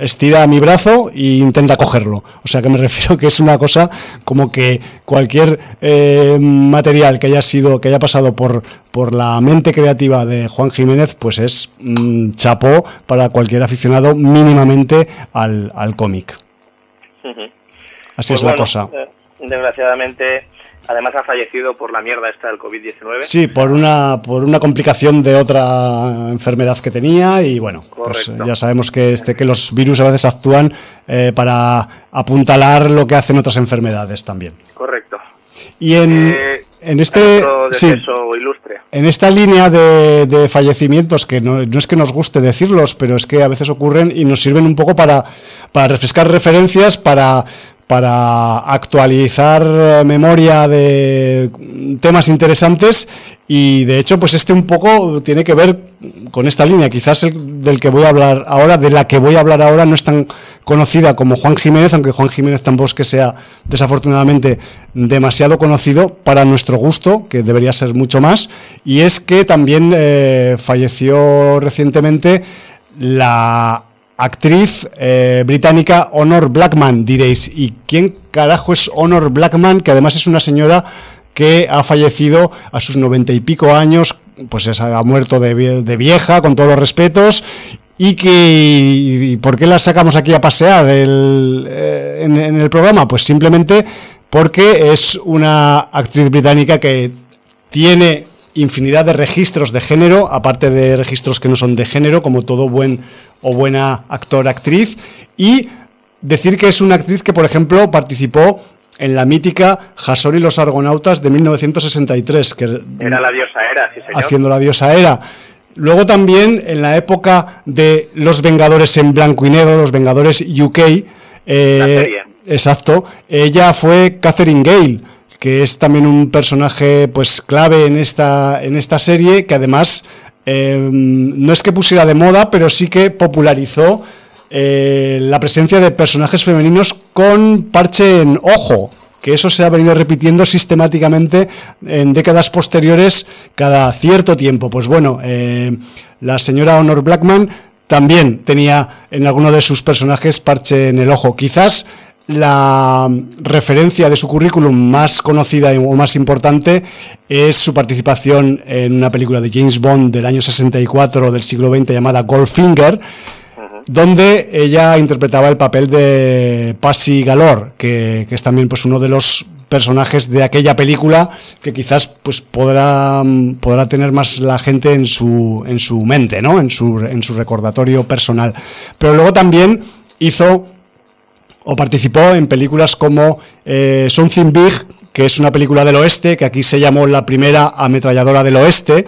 estira mi brazo e intenta cogerlo. O sea que me refiero que es una cosa como que cualquier eh, material que haya sido, que haya pasado por, por la mente creativa de Juan Jiménez, pues es mm, chapó para cualquier aficionado mínimamente al, al cómic. Así Pues es la cosa. eh, desgraciadamente, además ha fallecido por la mierda esta del COVID-19. Sí, por una, por una complicación de otra enfermedad que tenía y bueno, pues ya sabemos que, este, que los virus a veces actúan eh, para apuntalar lo que hacen otras enfermedades también. Correcto. Y en, Eh, en este... Sí, ilustre. en esta línea de, de fallecimientos, que no, no es que nos guste decirlos, pero es que a veces ocurren y nos sirven un poco para, para refrescar referencias, para, para actualizar eh, memoria de temas interesantes y de hecho pues este un poco tiene que ver con esta línea, quizás el del que voy a hablar ahora, de la que voy a hablar ahora no es tan conocida como Juan Jiménez, aunque Juan Jiménez tampoco es que sea desafortunadamente demasiado conocido para nuestro gusto, que debería ser mucho más, y es que también eh, falleció recientemente la actriz eh, británica Honor Blackman, diréis, ¿y quién carajo es Honor Blackman? Que además es una señora que ha fallecido a sus noventa y pico años, pues es- ha muerto de, de vieja, con todos los respetos, y que por qué la sacamos aquí a pasear eh, en, en el programa, pues simplemente porque es una actriz británica que tiene infinidad de registros de género, aparte de registros que no son de género, como todo buen o buena actor-actriz. Y decir que es una actriz que, por ejemplo, participó en la mítica Jasón y los Argonautas de 1963. Que, Era la diosa Era, sí señor. Haciendo la diosa Era. Luego también en la época de Los Vengadores en blanco y negro, Los Vengadores UK, eh, exacto, ella fue Catherine Gale, que es también un personaje pues clave en esta, en esta serie, que además eh, no es que pusiera de moda, pero sí que popularizó eh, la presencia de personajes femeninos con parche en ojo, que eso se ha venido repitiendo sistemáticamente en décadas posteriores cada cierto tiempo. Pues bueno, eh, la señora Honor Blackman también tenía en alguno de sus personajes parche en el ojo. Quizás la referencia de su currículum más conocida o más importante es su participación en una película de James Bond del año 64 del siglo XX llamada Goldfinger, donde ella interpretaba el papel de Passy Galore, que, es también pues uno de los personajes de aquella película que quizás pues podrá, podrá tener más la gente en su, en su mente, ¿no? En su, en su recordatorio personal. Pero luego también hizo o participó en películas como eh, Something Big, que es una película del oeste, que aquí se llamó la primera ametralladora del oeste,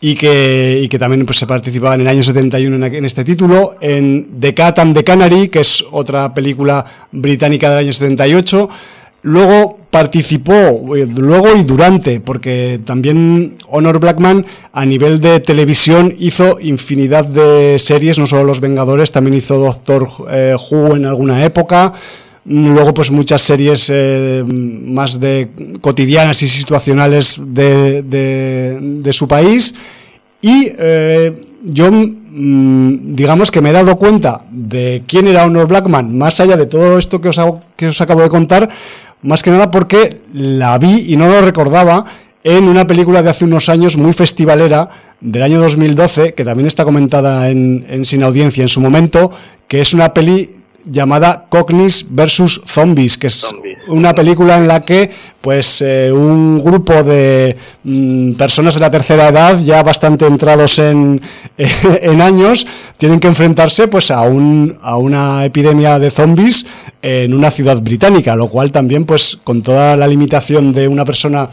y que, que también pues, se participaba en el año 71 en, este título, en The Cat and the Canary, que es otra película británica del año 78, luego participó, eh, luego y durante, porque también Honor Blackman a nivel de televisión hizo infinidad de series, no solo Los Vengadores, también hizo Doctor eh, Who en alguna época, Luego, pues muchas series eh, más de cotidianas y situacionales de, su país. Y yo, mm, digamos que me he dado cuenta de quién era Honor Blackman, más allá de todo esto que os, que os acabo de contar, más que nada porque la vi y no lo recordaba en una película de hace unos años muy festivalera del año 2012, que también está comentada en, en Sin Audiencia en su momento, que es una peli llamada Cognis versus Zombies, que es una película en la que pues eh, un grupo de mm, personas de la tercera edad, ya bastante entrados en, en años, tienen que enfrentarse pues a, un, a una epidemia de zombies en una ciudad británica, lo cual también pues con toda la limitación de una persona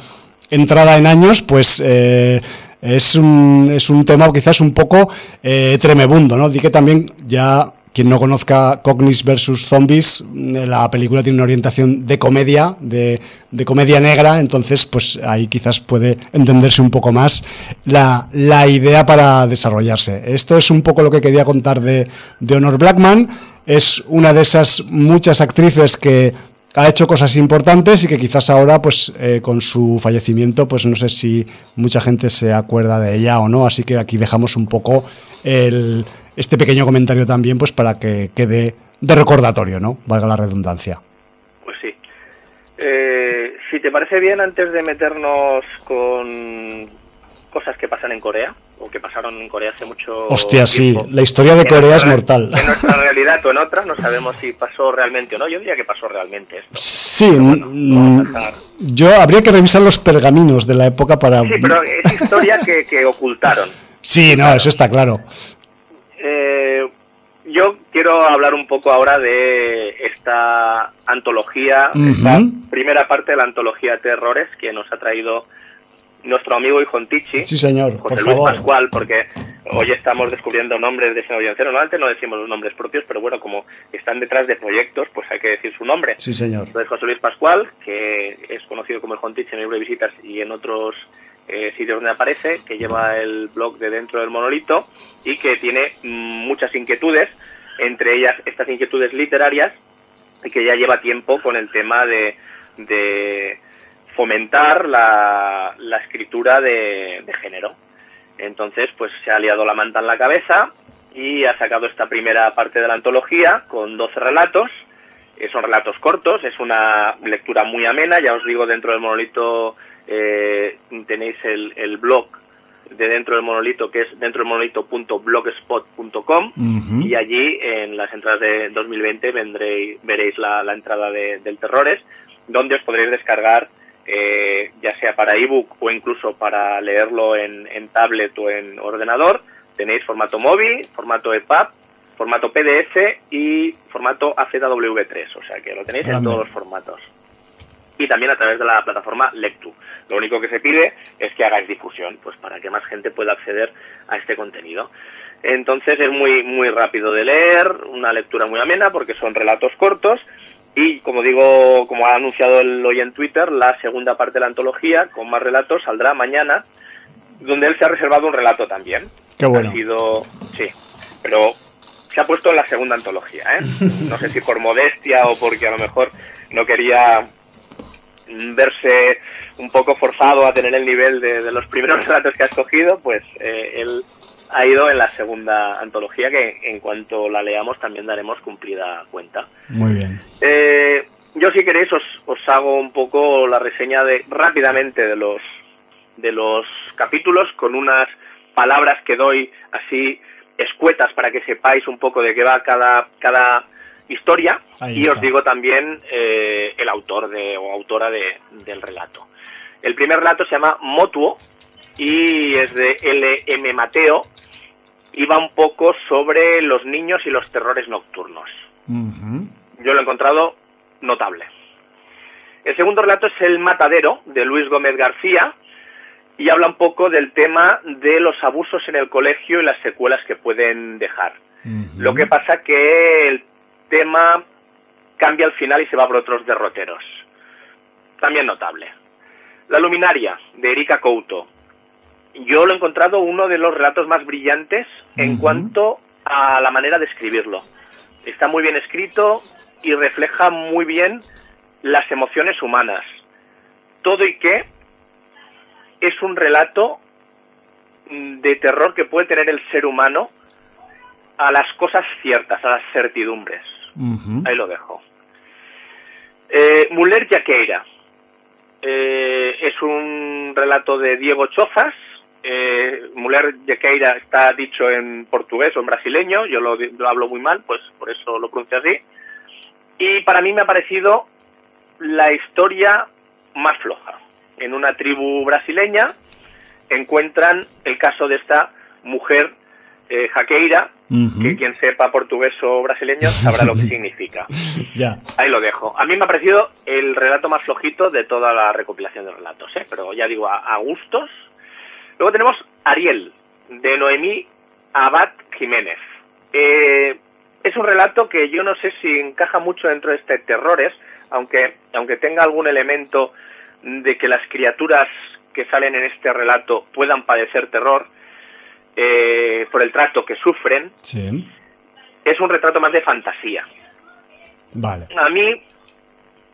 entrada en años, pues... Eh, es un, es un tema quizás un poco eh, tremebundo, ¿no? Di que también ya quien no conozca Cognis versus Zombies, la película tiene una orientación de comedia, de, comedia negra, entonces pues ahí quizás puede entenderse un poco más la, idea para desarrollarse. Esto es un poco lo que quería contar de, Honor Blackman, es una de esas muchas actrices que ha hecho cosas importantes y que quizás ahora, pues eh, con su fallecimiento, pues no sé si mucha gente se acuerda de ella o no, así que aquí dejamos un poco el, este pequeño comentario también, pues para que quede de recordatorio, ¿no? Valga la redundancia. Pues sí. Eh, si te parece bien, antes de meternos con cosas que pasan en Corea, o que pasaron en Corea hace mucho Hostia, sí, la historia de Corea es mortal. En nuestra realidad o en otra, no sabemos si pasó realmente o no. Yo diría que pasó realmente esto. Sí, mm, yo habría que revisar los pergaminos de la época para... Sí, pero es historia que, que ocultaron. Sí, no, eso está claro. Eh, yo quiero hablar un poco ahora de esta antología, esta primera parte de la antología Terrores que nos ha traído nuestro amigo y Jontichi, sí, señor, José Luis Pascual, porque hoy estamos descubriendo nombres de audiencia. Normalmente no decimos los nombres propios, pero bueno, como están detrás de proyectos, pues hay que decir su nombre. Sí, señor. Entonces, José Luis Pascual, que es conocido como el Jontichi en el de Visitas y en otros eh, sitios donde aparece, que lleva el blog de Dentro del Monolito y que tiene muchas inquietudes, entre ellas estas inquietudes literarias, y que ya lleva tiempo con el tema de, de fomentar la, la escritura de, de, género. Entonces, pues se ha liado la manta en la cabeza y ha sacado esta primera parte de la antología con 12 relatos. Eh, son relatos cortos, es una lectura muy amena, ya os digo, dentro del monolito eh, tenéis el, el blog de dentro del monolito que es dentro del monolito.blogspot.com y allí en las entradas de 2020 vendréis, veréis la, la entrada de, del Terrores donde os podréis descargar eh, ya sea para ebook o incluso para leerlo en, en tablet o en ordenador. Tenéis formato móvil, formato EPUB, formato PDF y formato AZW3, o sea que lo tenéis en todos los formatos. Y también a través de la plataforma Lectu. Lo único que se pide es que hagáis difusión, pues para que más gente pueda acceder a este contenido. Entonces es muy muy rápido de leer, una lectura muy amena porque son relatos cortos y como digo, como ha anunciado el hoy en Twitter, la segunda parte de la antología con más relatos saldrá mañana, donde él se ha reservado un relato también. Qué bueno. Ha sido, sí, pero se ha puesto en la segunda antología, ¿eh? No sé si por modestia o porque a lo mejor no quería verse un poco forzado a tener el nivel de, los primeros relatos que ha escogido, pues eh, él ha ido en la segunda antología que en cuanto la leamos también daremos cumplida cuenta. Muy bien. Eh, yo si queréis os, os hago un poco la reseña de rápidamente de los de los capítulos con unas palabras que doy así escuetas para que sepáis un poco de qué va cada, cada historia y os digo también eh, el autor de, o autora de, del relato. El primer relato se llama Motuo y es de L.M. Mateo y va un poco sobre los niños y los terrores nocturnos. Yo lo he encontrado notable. El segundo relato es El Matadero de Luis Gómez García y habla un poco del tema de los abusos en el colegio y las secuelas que pueden dejar. Lo que pasa que el tema cambia al final y se va por otros derroteros. También notable. La luminaria de Erika Couto. Yo lo he encontrado uno de los relatos más brillantes en cuanto a la manera de escribirlo. Está muy bien escrito y refleja muy bien las emociones humanas. Todo y que es un relato mm, de terror que puede tener el ser humano a las cosas ciertas, a las certidumbres. Ahí lo dejo. Eh, Muller Jaqueira. Eh, es un relato de Diego Chozas. Eh, Muller Jaqueira está dicho en portugués o en brasileño. Yo lo, lo hablo muy mal, pues por eso lo pronuncio así. Y para mí me ha parecido la historia más floja en una tribu brasileña, encuentran el caso de esta mujer eh, jaqueira, que quien sepa portugués o brasileño sabrá lo que significa. ya. Ahí lo dejo. A mí me ha parecido el relato más flojito de toda la recopilación de relatos, ¿eh? pero ya digo, a, gustos. Luego tenemos Ariel, de Noemí Abad Jiménez. Eh, es un relato que yo no sé si encaja mucho dentro de este terrores, aunque, aunque tenga algún elemento de que las criaturas que salen en este relato puedan padecer terror eh, por el trato que sufren, es un retrato más de fantasía. Vale. A mí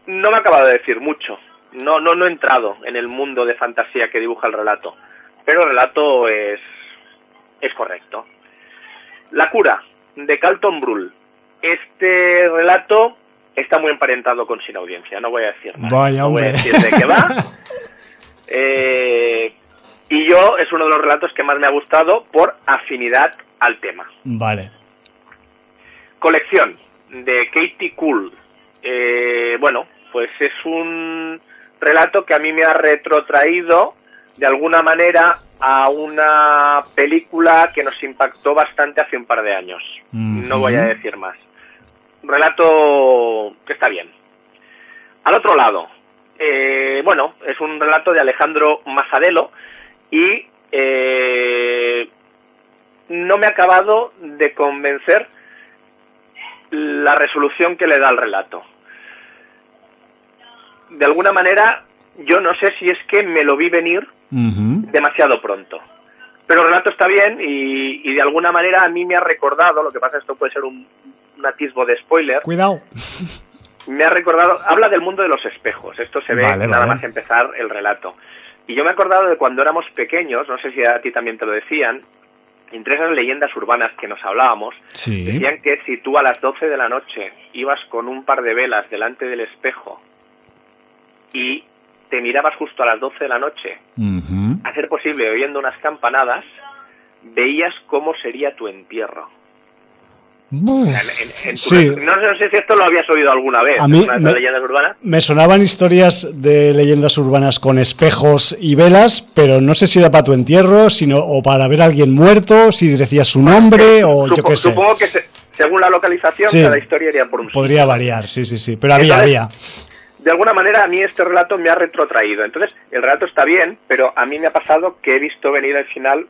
no me ha acabado de decir mucho. No, no, no he entrado en el mundo de fantasía que dibuja el relato. Pero el relato es, es correcto. La cura, de Carlton Brull. Este relato está muy emparentado con Sin Audiencia, no voy a decir nada. Vaya, no voy a decir de qué va. Eh, y yo es uno de los relatos que más me ha gustado por afinidad al tema. Vale. Colección de Katie Cool. Eh, bueno, pues es un relato que a mí me ha retrotraído de alguna manera a una película que nos impactó bastante hace un par de años. No voy a decir más relato que está bien. Al otro lado, eh, bueno, es un relato de Alejandro Masadelo y eh, no me ha acabado de convencer la resolución que le da al relato. De alguna manera, yo no sé si es que me lo vi venir demasiado pronto. Pero el relato está bien y, y, de alguna manera a mí me ha recordado, lo que pasa esto puede ser un, un atisbo de spoiler. Cuidado. Me ha recordado, habla del mundo de los espejos, esto se ve nada más empezar el relato. Y yo me he acordado de cuando éramos pequeños, no sé si a ti también te lo decían, entre esas leyendas urbanas que nos hablábamos, decían que si tú a las 12 de la noche ibas con un par de velas delante del espejo y te mirabas justo a las 12 de la noche, a ser posible oyendo unas campanadas, veías cómo sería tu entierro. No sé si esto lo habías oído alguna vez. A mí me, leyendas urbanas. me sonaban historias de leyendas urbanas con espejos y velas, pero no sé si era para tu entierro, sino o para ver a alguien muerto, si decías su nombre o yo qué sé. Supongo que según la localización, cada historia iría por un Podría variar, sí, sí, sí, pero había, había. De alguna manera a mí este relato me ha retrotraído. Entonces, el relato está bien, pero a mí me ha pasado que he visto venir al final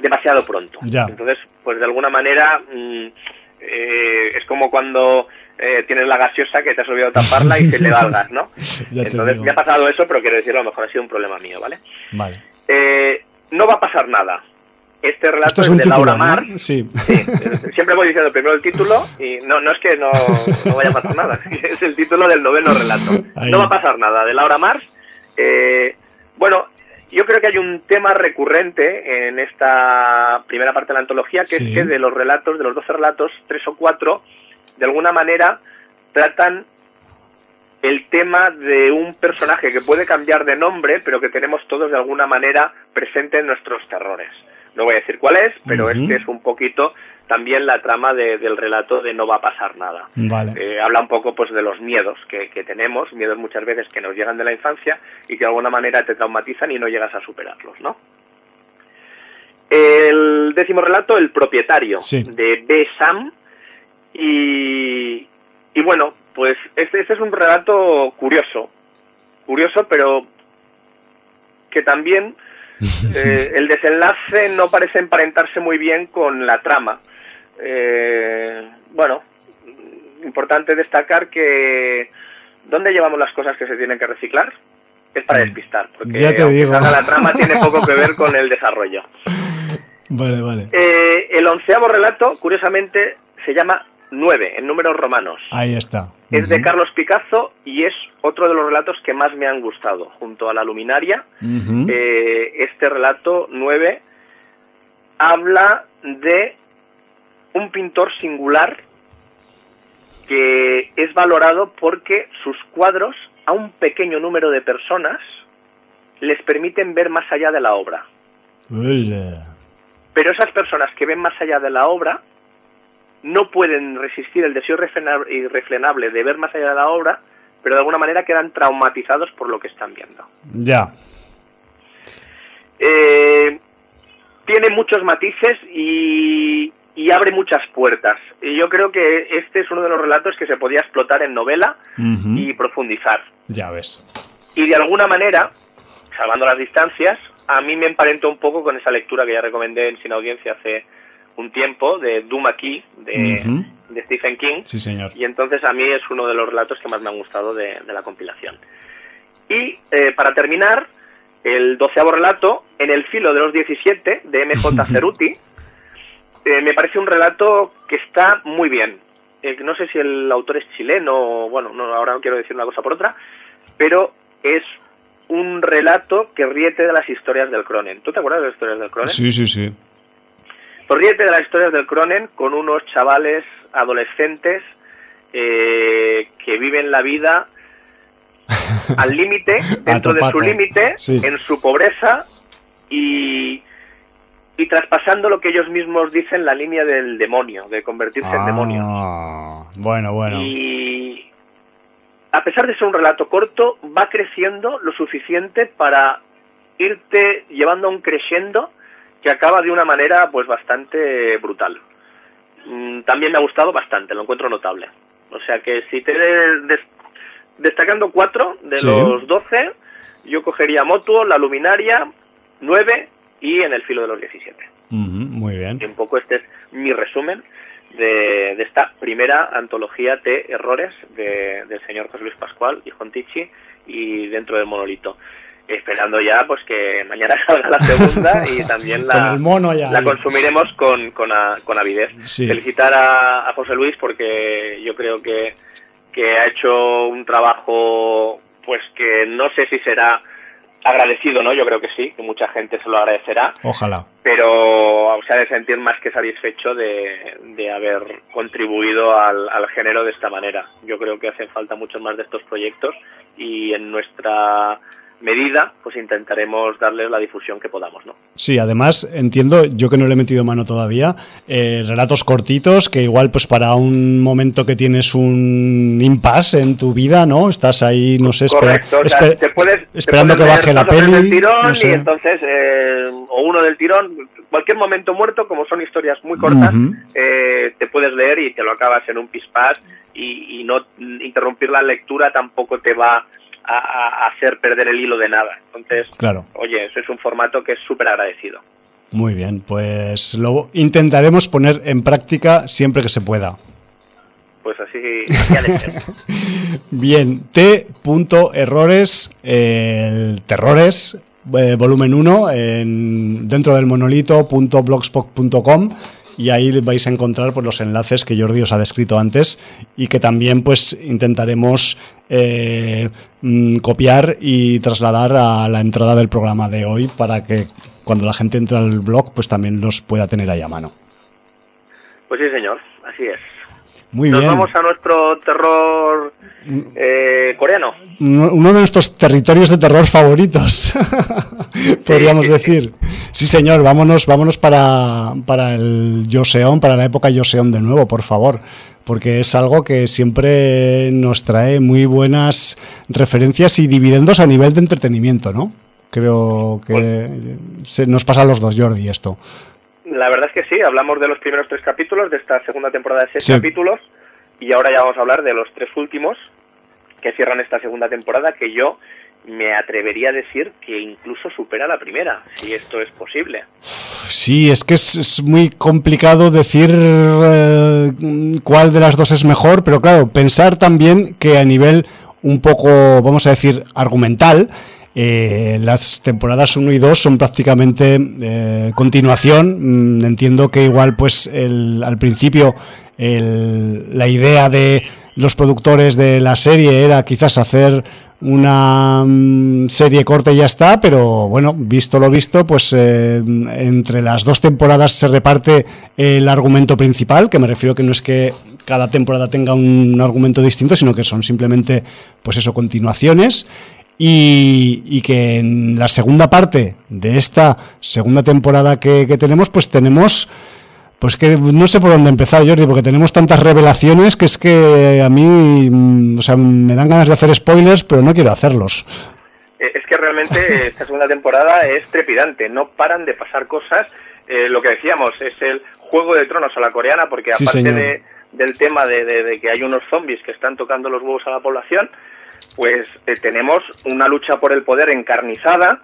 demasiado pronto. Entonces, pues de alguna manera mm, eh, es como cuando eh, tienes la gaseosa que te has olvidado taparla y se le da el gas, ¿no? Entonces me ha pasado eso, pero quiero decirlo, a lo mejor ha sido un problema mío, ¿vale? Vale. Eh, no va a pasar nada. Este relato es, de Laura Mar. Sí. Siempre voy diciendo primero el título y no, no es que no, no vaya a pasar nada, es el título del noveno relato. No va a pasar nada, de Laura Mars. bueno, yo creo que hay un tema recurrente en esta primera parte de la antología, que es que de los relatos, de los 12 relatos, tres o cuatro, de alguna manera tratan el tema de un personaje que puede cambiar de nombre, pero que tenemos todos de alguna manera presente en nuestros terrores. No voy a decir cuál es, pero este es un poquito también la trama del relato de no va a pasar nada. Eh, habla un poco pues de los miedos que, tenemos, miedos muchas veces que nos llegan de la infancia y que de alguna manera te traumatizan y no llegas a superarlos, ¿no? El décimo relato, El propietario, de B. Sam. Y, y bueno, pues este, este es un relato curioso, curioso, pero que también eh, el desenlace no parece emparentarse muy bien con la trama. Eh, bueno, importante destacar que ¿dónde llevamos las cosas que se tienen que reciclar? Es para mm. despistar, porque ya te digo. la trama tiene poco que ver con el desarrollo. Vale, vale. Eh, el onceavo relato, curiosamente, se llama Nueve, en números romanos. Ahí está. Es de Carlos Picasso y es otro de los relatos que más me han gustado. Junto a La Luminaria, eh, este relato Nueve habla de un pintor singular que es valorado porque sus cuadros a un pequeño número de personas les permiten ver más allá de la obra. Pero esas personas que ven más allá de la obra no pueden resistir el deseo irrefrenable de ver más allá de la obra, pero de alguna manera quedan traumatizados por lo que están viendo. Ya. Eh, tiene muchos matices y, y abre muchas puertas. Y yo creo que este es uno de los relatos que se podía explotar en novela y profundizar. Ya ves. Y de alguna manera, salvando las distancias, a mí me emparentó un poco con esa lectura que ya recomendé en Sin Audiencia hace un tiempo, de Doom Aquí, de, Stephen King. Sí, señor. Y entonces a mí es uno de los relatos que más me han gustado de, la compilación. Y eh, para terminar, el doceavo relato, En el filo de los 17, de MJ Ceruti, eh, me parece un relato que está muy bien. Eh, no sé si el autor es chileno, bueno, no, ahora no quiero decir una cosa por otra, pero es un relato que riete de las historias del Cronen. ¿Tú te acuerdas de las historias del Cronen? Sí, sí, sí. Pues riete de las historias del Cronen con unos chavales adolescentes eh, que viven la vida al límite, dentro de su límite, en su pobreza y y traspasando lo que ellos mismos dicen la línea del demonio, de convertirse en demonio. Ah, bueno, bueno. Y a pesar de ser un relato corto, va creciendo lo suficiente para irte llevando a un crescendo que acaba de una manera pues bastante brutal. Mm, también me ha gustado bastante, lo encuentro notable. O sea que si te destacando cuatro de los doce, yo cogería Motuo, La Luminaria, nueve y en el filo de los 17. muy bien. un poco este es mi resumen de, esta primera antología de errores de, del señor José Luis Pascual y Jontichi y dentro del monolito. Esperando ya pues que mañana salga la segunda y también la, la consumiremos con, con, con avidez. Felicitar a, a José Luis porque yo creo que, que ha hecho un trabajo pues que no sé si será agradecido, ¿no? Yo creo que sí, que mucha gente se lo agradecerá. Ojalá. Pero se ha de sentir más que satisfecho de, haber contribuido al, género de esta manera. Yo creo que hacen falta muchos más de estos proyectos y en nuestra medida, pues intentaremos darles la difusión que podamos, ¿no? Sí, además entiendo, yo que no le he metido mano todavía, eh, relatos cortitos que igual pues para un momento que tienes un impasse en tu vida, ¿no? Estás ahí, no sé, Correcto, te puedes, esperando que baje la peli. tirón Y entonces, eh, o uno del tirón, cualquier momento muerto, como son historias muy cortas, eh, te puedes leer y te lo acabas en un pispás y, y no interrumpir la lectura tampoco te va a, hacer perder el hilo de nada. Entonces, claro. oye, eso es un formato que es súper agradecido. Muy bien, pues lo intentaremos poner en práctica siempre que se pueda. Pues así, ya Bien, T.errores, el terrores, eh, volumen 1, en, dentro del monolito.blogspot.com y ahí vais a encontrar pues, los enlaces que Jordi os ha descrito antes y que también pues intentaremos eh, mm, copiar y trasladar a la entrada del programa de hoy para que cuando la gente entre al blog pues también los pueda tener ahí a mano. Pues sí, señor, así es. Muy Nos bien. vamos a nuestro terror eh, coreano. Uno de nuestros territorios de terror favoritos, podríamos decir. Sí, señor, vámonos, vámonos para, para el Joseon, para la época Joseon de nuevo, por favor, porque es algo que siempre nos trae muy buenas referencias y dividendos a nivel de entretenimiento, ¿no? Creo que se nos pasa a los dos, Jordi, esto. La verdad es que sí, hablamos de los primeros tres capítulos de esta segunda temporada de seis capítulos y ahora ya vamos a hablar de los tres últimos que cierran esta segunda temporada que yo me atrevería a decir que incluso supera la primera, si esto es posible. Sí, es que es, muy complicado decir eh, cuál de las dos es mejor, pero claro, pensar también que a nivel un poco, vamos a decir, argumental, eh, las temporadas 1 y 2 son prácticamente eh, continuación. Mm, entiendo que igual, pues, el, al principio la idea de los productores de la serie era quizás hacer una mm, serie corta y ya está, pero bueno, visto lo visto, pues eh, entre las dos temporadas se reparte el argumento principal, que me refiero que no es que cada temporada tenga un argumento distinto, sino que son simplemente, pues eso, continuaciones. Y, que en la segunda parte de esta segunda temporada que, tenemos, pues tenemos, pues que no sé por dónde empezar, Jordi, porque tenemos tantas revelaciones que es que a mí, mm, o sea, me dan ganas de hacer spoilers, pero no quiero hacerlos. Eh, es que realmente esta segunda temporada es trepidante, no paran de pasar cosas. Eh, lo que decíamos es el juego de tronos a la coreana, porque aparte de, del tema de, de que hay unos zombies que están tocando los huevos a la población, pues eh, tenemos una lucha por el poder encarnizada,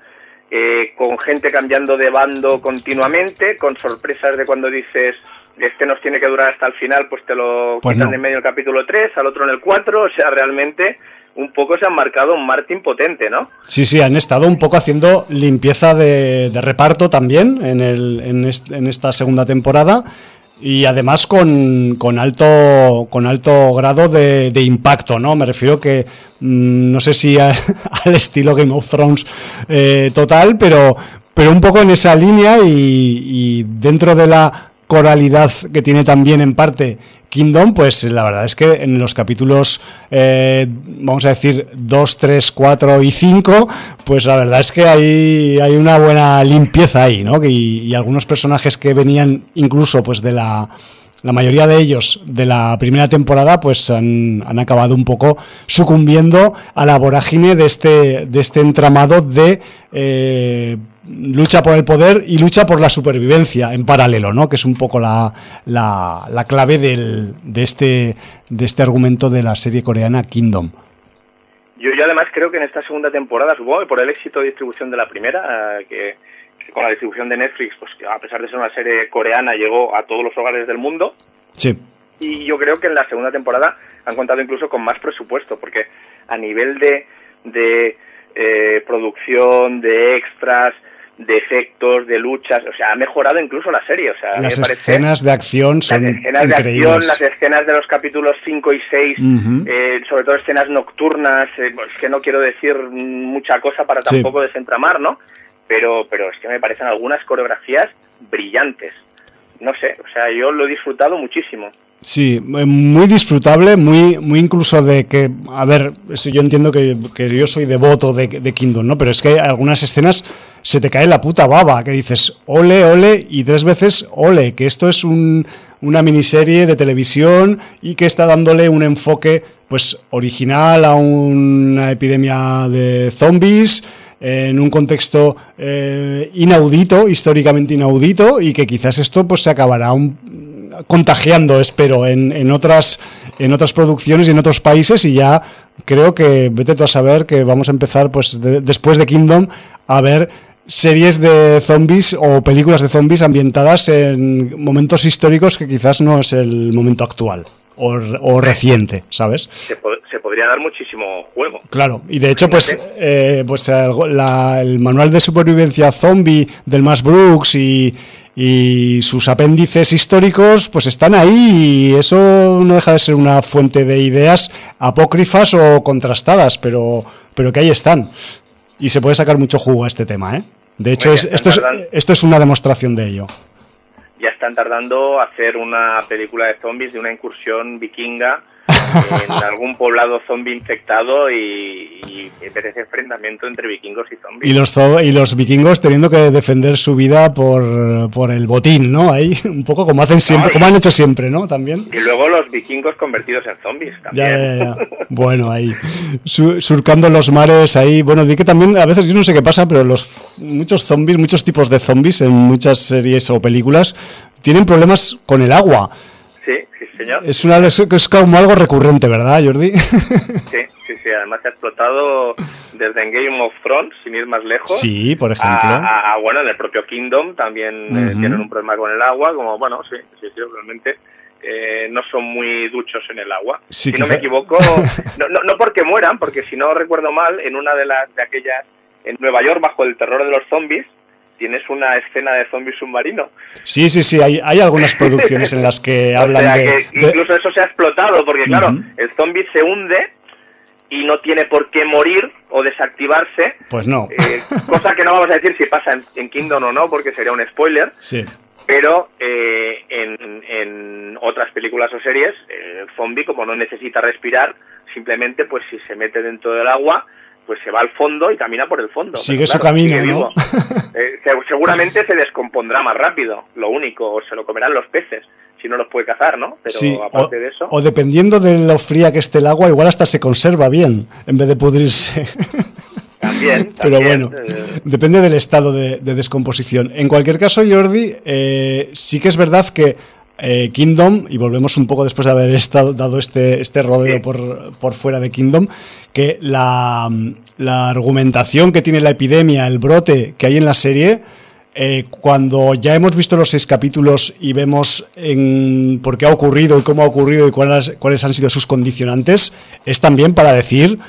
eh, con gente cambiando de bando continuamente, con sorpresas de cuando dices este nos tiene que durar hasta el final, pues te lo pues quitan en medio del capítulo 3, al otro en el 4, o sea, realmente un poco se han marcado un Martin potente, ¿no? Sí, sí, han estado un poco haciendo limpieza de, reparto también en, el, en, en esta segunda temporada y además con, con, alto con alto grado de, impacto, ¿no? Me refiero que mm, no sé si al estilo Game of Thrones eh, total, pero, pero un poco en esa línea y dentro de la coralidad que tiene también en parte Kingdom, pues la verdad es que en los capítulos, eh, vamos a decir, 2, 3, 4 y 5, pues la verdad es que hay, hay una buena limpieza ahí, ¿no? Y, y algunos personajes que venían incluso pues de la la mayoría de ellos de la primera temporada pues han, han, acabado un poco sucumbiendo a la vorágine de este, de este entramado de eh, lucha por el poder y lucha por la supervivencia en paralelo, ¿no? que es un poco la, la, la clave del, de, este, de este argumento de la serie coreana Kingdom. Yo, yo además creo que en esta segunda temporada, supongo por el éxito de distribución de la primera, eh, que con la distribución de Netflix, pues a pesar de ser una serie coreana, llegó a todos los hogares del mundo. Sí. Y yo creo que en la segunda temporada han contado incluso con más presupuesto, porque a nivel de, de eh, producción, de extras, de efectos, de luchas, o sea, ha mejorado incluso la serie. O sea, las escenas de acción son Las escenas de acción, las escenas de los capítulos 5 y 6, eh, sobre todo escenas nocturnas, eh, pues que no quiero decir mucha cosa para tampoco desentramar, ¿no? pero, pero es que me parecen algunas coreografías brillantes. No sé, o sea, yo lo he disfrutado muchísimo. Sí, muy disfrutable, muy, muy incluso de que, a ver, yo entiendo que, yo soy devoto de, de, Kingdom, ¿no? Pero es que hay algunas escenas se te cae la puta baba, que dices, ole, ole, y tres veces, ole, que esto es un, una miniserie de televisión y que está dándole un enfoque, pues, original a una epidemia de zombies, en un contexto eh, inaudito, históricamente inaudito, y que quizás esto pues se acabará contagiando, espero, en, en, otras, en otras producciones y en otros países, y ya creo que vete tú a saber que vamos a empezar, pues después de Kingdom, a ver series de zombies o películas de zombies ambientadas en momentos históricos que quizás no es el momento actual o, reciente, ¿sabes? Se, podría dar muchísimo juego. Claro, y de hecho, pues, eh, pues el manual de supervivencia zombie del Mass Brooks y, y sus apéndices históricos, pues están ahí y eso no deja de ser una fuente de ideas apócrifas o contrastadas, pero, pero que ahí están. Y se puede sacar mucho jugo a este tema, ¿eh? De hecho, esto, es, esto es una demostración de ello ya están tardando hacer una película de zombies de una incursión vikinga en algún poblado zombie infectado y, y ese enfrentamiento entre vikingos y zombies. Y los, y los vikingos teniendo que defender su vida por, por el botín, ¿no? Ahí, un poco como hacen siempre, como han hecho siempre, ¿no? También. Y luego los vikingos convertidos en zombies también. Ya, ya, ya. bueno, ahí, surcando los mares ahí. Bueno, di que también, a veces yo no sé qué pasa, pero los muchos zombies, muchos tipos de zombies en muchas series o películas tienen problemas con el agua. Señor. Es, una, es como algo recurrente, ¿verdad, Jordi? Sí, sí, sí. Además se ha explotado desde en Game of Thrones, sin ir más lejos. Sí, por ejemplo. A, bueno, en el propio Kingdom también eh, tienen un problema con el agua, como, bueno, sí, sí, sí, realmente. Eh, no son muy duchos en el agua. si no me equivoco, no, no, no, porque mueran, porque si no recuerdo mal, en una de las de aquellas en Nueva York bajo el terror de los zombies, tienes una escena de zombie submarino. Sí, sí, sí, hay, hay algunas producciones en las que hablan de, Incluso eso se ha explotado, porque claro, el zombie se hunde y no tiene por qué morir o desactivarse. Pues no. Eh, cosa que no vamos a decir si pasa en, Kingdom o no, porque sería un spoiler. Sí. Pero eh, en, en, otras películas o series, el zombie, como no necesita respirar, simplemente, pues si se mete dentro del agua, pues se va al fondo y camina por el fondo. Sigue su camino, ¿no? Eh, seguramente se descompondrá más rápido, lo único, o se lo comerán los peces, si no los puede cazar, ¿no? Pero aparte o, de eso... O dependiendo de lo fría que esté el agua, igual hasta se conserva bien, en vez de pudrirse. También, Pero bueno, eh, depende del estado de, descomposición. En cualquier caso, Jordi, eh, sí que es verdad que Kingdom, y volvemos un poco después de haber estado, dado este, este rodeo por, por fuera de Kingdom, que la, argumentación que tiene la epidemia, el brote que hay en la serie, eh, cuando ya hemos visto los seis capítulos y vemos en por qué ha ocurrido y cómo ha ocurrido y cuáles, cuáles han sido sus condicionantes, es también para decir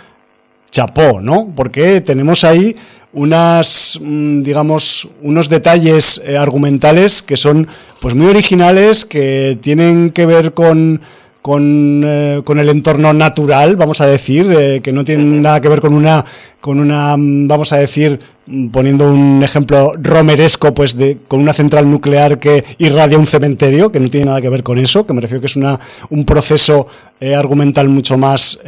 chapó, ¿no? Porque tenemos ahí unas, mm, digamos, unos detalles eh, argumentales que son pues muy originales, que tienen que ver con con, eh, el entorno natural, vamos a decir, eh, que no tiene nada que ver con una, con una, mm, vamos a decir, poniendo un ejemplo romeresco, pues de, con una central nuclear que irradia un cementerio, que no tiene nada que ver con eso, que me refiero que es una, un proceso eh, argumental mucho más,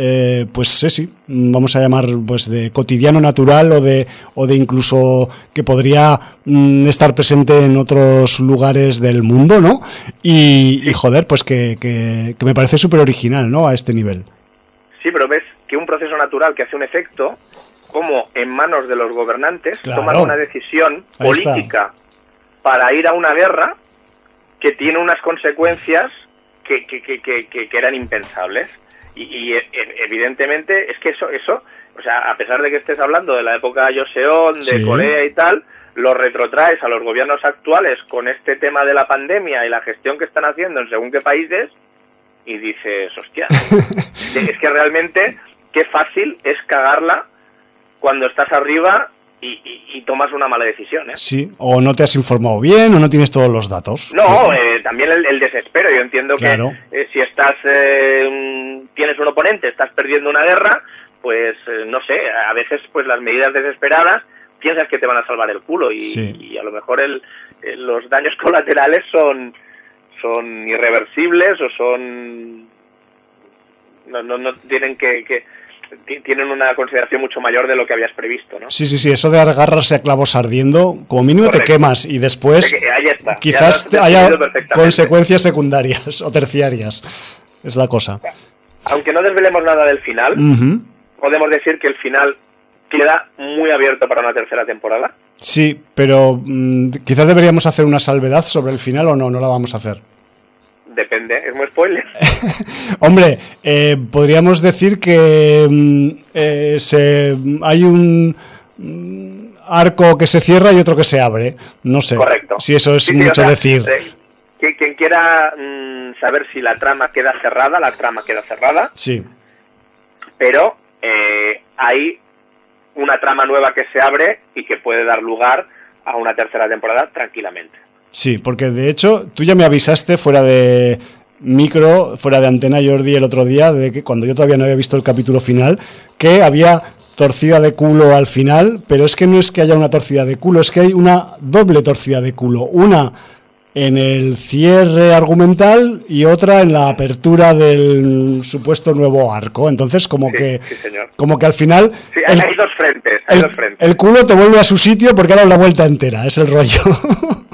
pues sí, sí, mm, vamos a llamar pues de cotidiano natural o de, o de incluso que podría estar presente en otros lugares del mundo, ¿no? Y, joder, pues que, que, que me parece súper original, ¿no? A este nivel. Sí, pero ves que un proceso natural que hace un efecto, como en manos de los gobernantes toman una decisión política para ir a una guerra que tiene unas consecuencias que, que, que, que eran impensables. Y, e, e, evidentemente es que eso, eso, o sea, a pesar de que estés hablando de la época Joseon, de Corea y tal, lo retrotraes a los gobiernos actuales con este tema de la pandemia y la gestión que están haciendo en según qué países y dices, hostia, es que realmente qué fácil es cagarla cuando estás arriba y, tomas una mala decisión. ¿eh? Sí, o no te has informado bien o no tienes todos los datos. No, eh, también el, desespero. Yo entiendo que eh, si estás eh, tienes un oponente, estás perdiendo una guerra, pues no sé, a veces pues las medidas desesperadas piensas que te van a salvar el culo y, y a lo mejor el, los daños colaterales son son irreversibles o son no, no, no tienen que, que tienen una consideración mucho mayor de lo que habías previsto, ¿no? Sí, sí, sí, eso de agarrarse a clavos ardiendo, como mínimo te quemas y después quizás haya consecuencias secundarias o terciarias. Es la cosa. Aunque no desvelemos nada del final, podemos decir que el final queda muy abierto para una tercera temporada. Sí, pero mm, quizás deberíamos hacer una salvedad sobre el final o no, no la vamos a hacer. Depende, es muy spoiler. Hombre, eh, podríamos decir que mm, eh, se, hay un mm, arco que se cierra y otro que se abre. No sé Correcto. si eso es mucho decir. Eh, quien quiera mm, saber si la trama queda cerrada, la trama queda cerrada. Sí. Pero hay una trama nueva que se abre y que puede dar lugar a una tercera temporada tranquilamente. Sí, porque de hecho tú ya me avisaste fuera de micro, fuera de antena Jordi el otro día, de que cuando yo todavía no había visto el capítulo final, que había torcida de culo al final, pero es que no es que haya una torcida de culo, es que hay una doble torcida de culo. Una en el cierre argumental y otra en la apertura del supuesto nuevo arco. Entonces, como que como que al final sí, hay, dos frentes, hay el, dos frentes. El culo te vuelve a su sitio porque ahora la vuelta entera, es el rollo.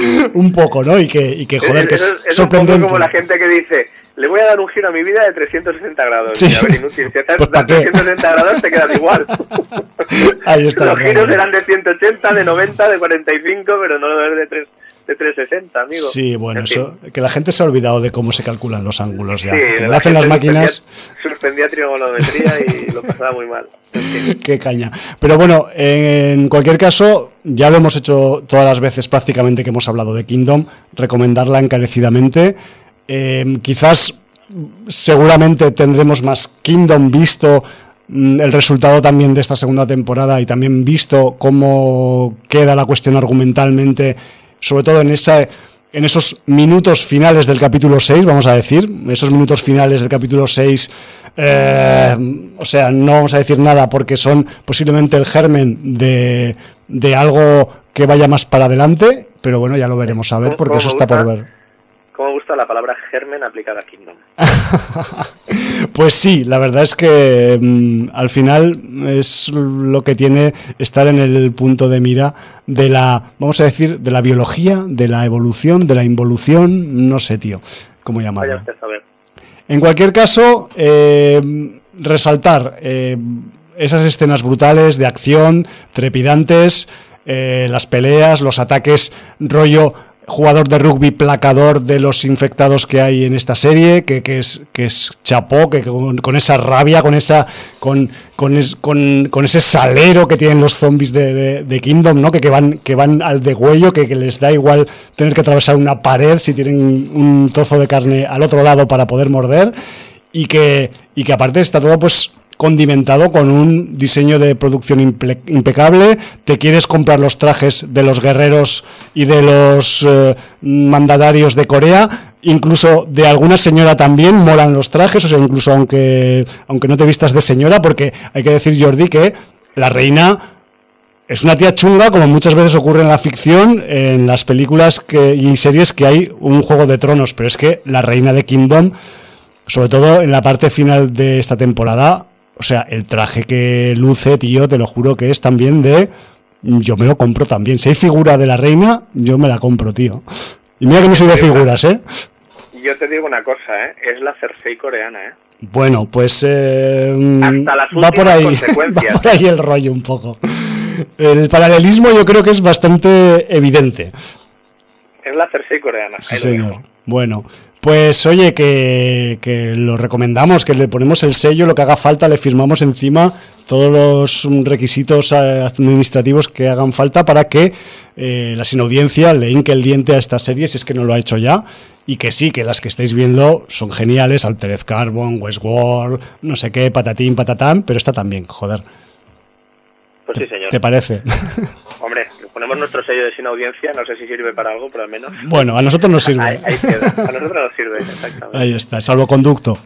un poco, ¿no? Y que, y que joder, que es, es sorprendente. Un poco como la gente que dice, le voy a dar un giro a mi vida de 360 grados. Sí. a ver, inútil. Si estás Pues, ¿pa' qué? 360 grados te quedas igual. Ahí está. Los giros eran de 180, de 90, de 45, pero no de, 3, de 360, amigo. Sí, bueno, En fin. eso, que la gente se ha olvidado de cómo se calculan los ángulos ya. Sí, Como la lo hacen las máquinas, Suspendía, suspendía trigonometría y lo pasaba muy mal. Qué caña. Pero bueno, en cualquier caso, ya lo hemos hecho todas las veces prácticamente que hemos hablado de Kingdom, recomendarla encarecidamente. Eh, quizás, seguramente tendremos más Kingdom visto mm, el resultado también de esta segunda temporada y también visto cómo queda la cuestión argumentalmente, sobre todo en esa en esos minutos finales del capítulo 6, vamos a decir, esos minutos finales del capítulo 6, eh, o sea, no vamos a decir nada porque son posiblemente el germen de, de algo que vaya más para adelante, pero bueno, ya lo veremos a ver porque ¿Cómo eso está por ver. ¿Cómo me gusta la palabra germen aplicada a Kingdom? Pues sí, la verdad es que mm, al final es lo que tiene estar en el punto de mira de la, vamos a decir, de la biología, de la evolución, de la involución, no sé, tío, cómo Vaya llamarlo. En cualquier caso, eh, resaltar eh, esas escenas brutales de acción, trepidantes, eh, las peleas, los ataques, rollo jugador de rugby placador de los infectados que hay en esta serie, que, que es, que es chapó, que con, con esa rabia, con esa con, con, con- con ese salero que tienen los zombies de, de- de Kingdom, ¿no? Que, que van, que van al degüello, que, que les da igual tener que atravesar una pared si tienen un trozo de carne al otro lado para poder morder. Y que, y que aparte está todo pues condimentado con un diseño de producción impecable. Te quieres comprar los trajes de los guerreros y de los eh, mandatarios de Corea, incluso de alguna señora también molan los trajes, o sea, incluso aunque, aunque no te vistas de señora, porque hay que decir, Jordi, que la reina es una tía chunga, como muchas veces ocurre en la ficción, en las películas que, y series que hay un juego de tronos, pero es que la reina de Kingdom, sobre todo en la parte final de esta temporada, o sea, el traje que luce, tío, te lo juro que es también de... Yo me lo compro también. Si hay figura de la reina, yo me la compro, tío. Y mira que no soy de figuras, ¿eh? Yo te digo una cosa, ¿eh? Es la Cersei coreana, ¿eh? Bueno, pues eh, Hasta las va por ahí, va por ahí el rollo un poco. El paralelismo yo creo que es bastante evidente. Es la Cersei coreana. Sí, señor. Bueno, pues oye, que, que lo recomendamos, que le ponemos el sello, lo que haga falta, le firmamos encima todos los requisitos eh, administrativos que hagan falta para que eh, la sin audiencia le hinque el diente a esta serie, si es que no lo ha hecho ya. Y que sí, que las que estáis viendo son geniales, Altered Carbon, Westworld, no sé qué, patatín, patatán, pero esta también, joder. Pues sí, señor. ¿Te parece? Hombre, ponemos nuestro sello de sin audiencia, no sé si sirve para algo, pero al menos... Bueno, a nosotros nos Ahí, sirve. ahí queda. A nosotros nos sirve, exactamente. Ahí está, el salvoconducto.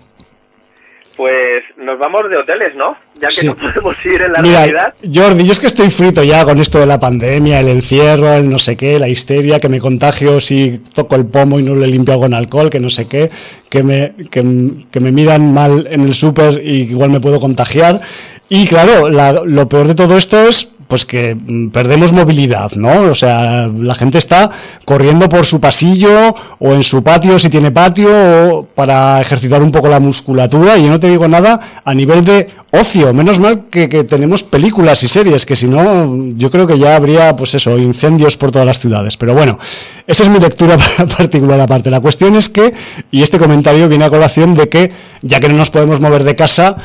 Pues nos vamos de hoteles, ¿no? Ya que no podemos ir en la realidad. Jordi, yo es que estoy frito ya con esto de la pandemia, el encierro, el no sé qué, la histeria, que me contagio si toco el pomo y no le limpio con alcohol, que no sé qué, que me, que, me miran mal en el súper y igual me puedo contagiar. Y claro, lo peor de todo esto es pues que mm, perdemos movilidad, ¿no? O sea, la gente está corriendo por su pasillo o en su patio, si tiene patio, o para ejercitar un poco la musculatura. Y yo no te digo nada a nivel de ocio. Menos mal que, tenemos películas y series, que si no, yo creo que ya habría, pues eso, incendios por todas las ciudades. Pero bueno, esa es mi lectura particular aparte. La cuestión es que, y este comentario viene a colación de que, ya que no nos podemos mover de casa,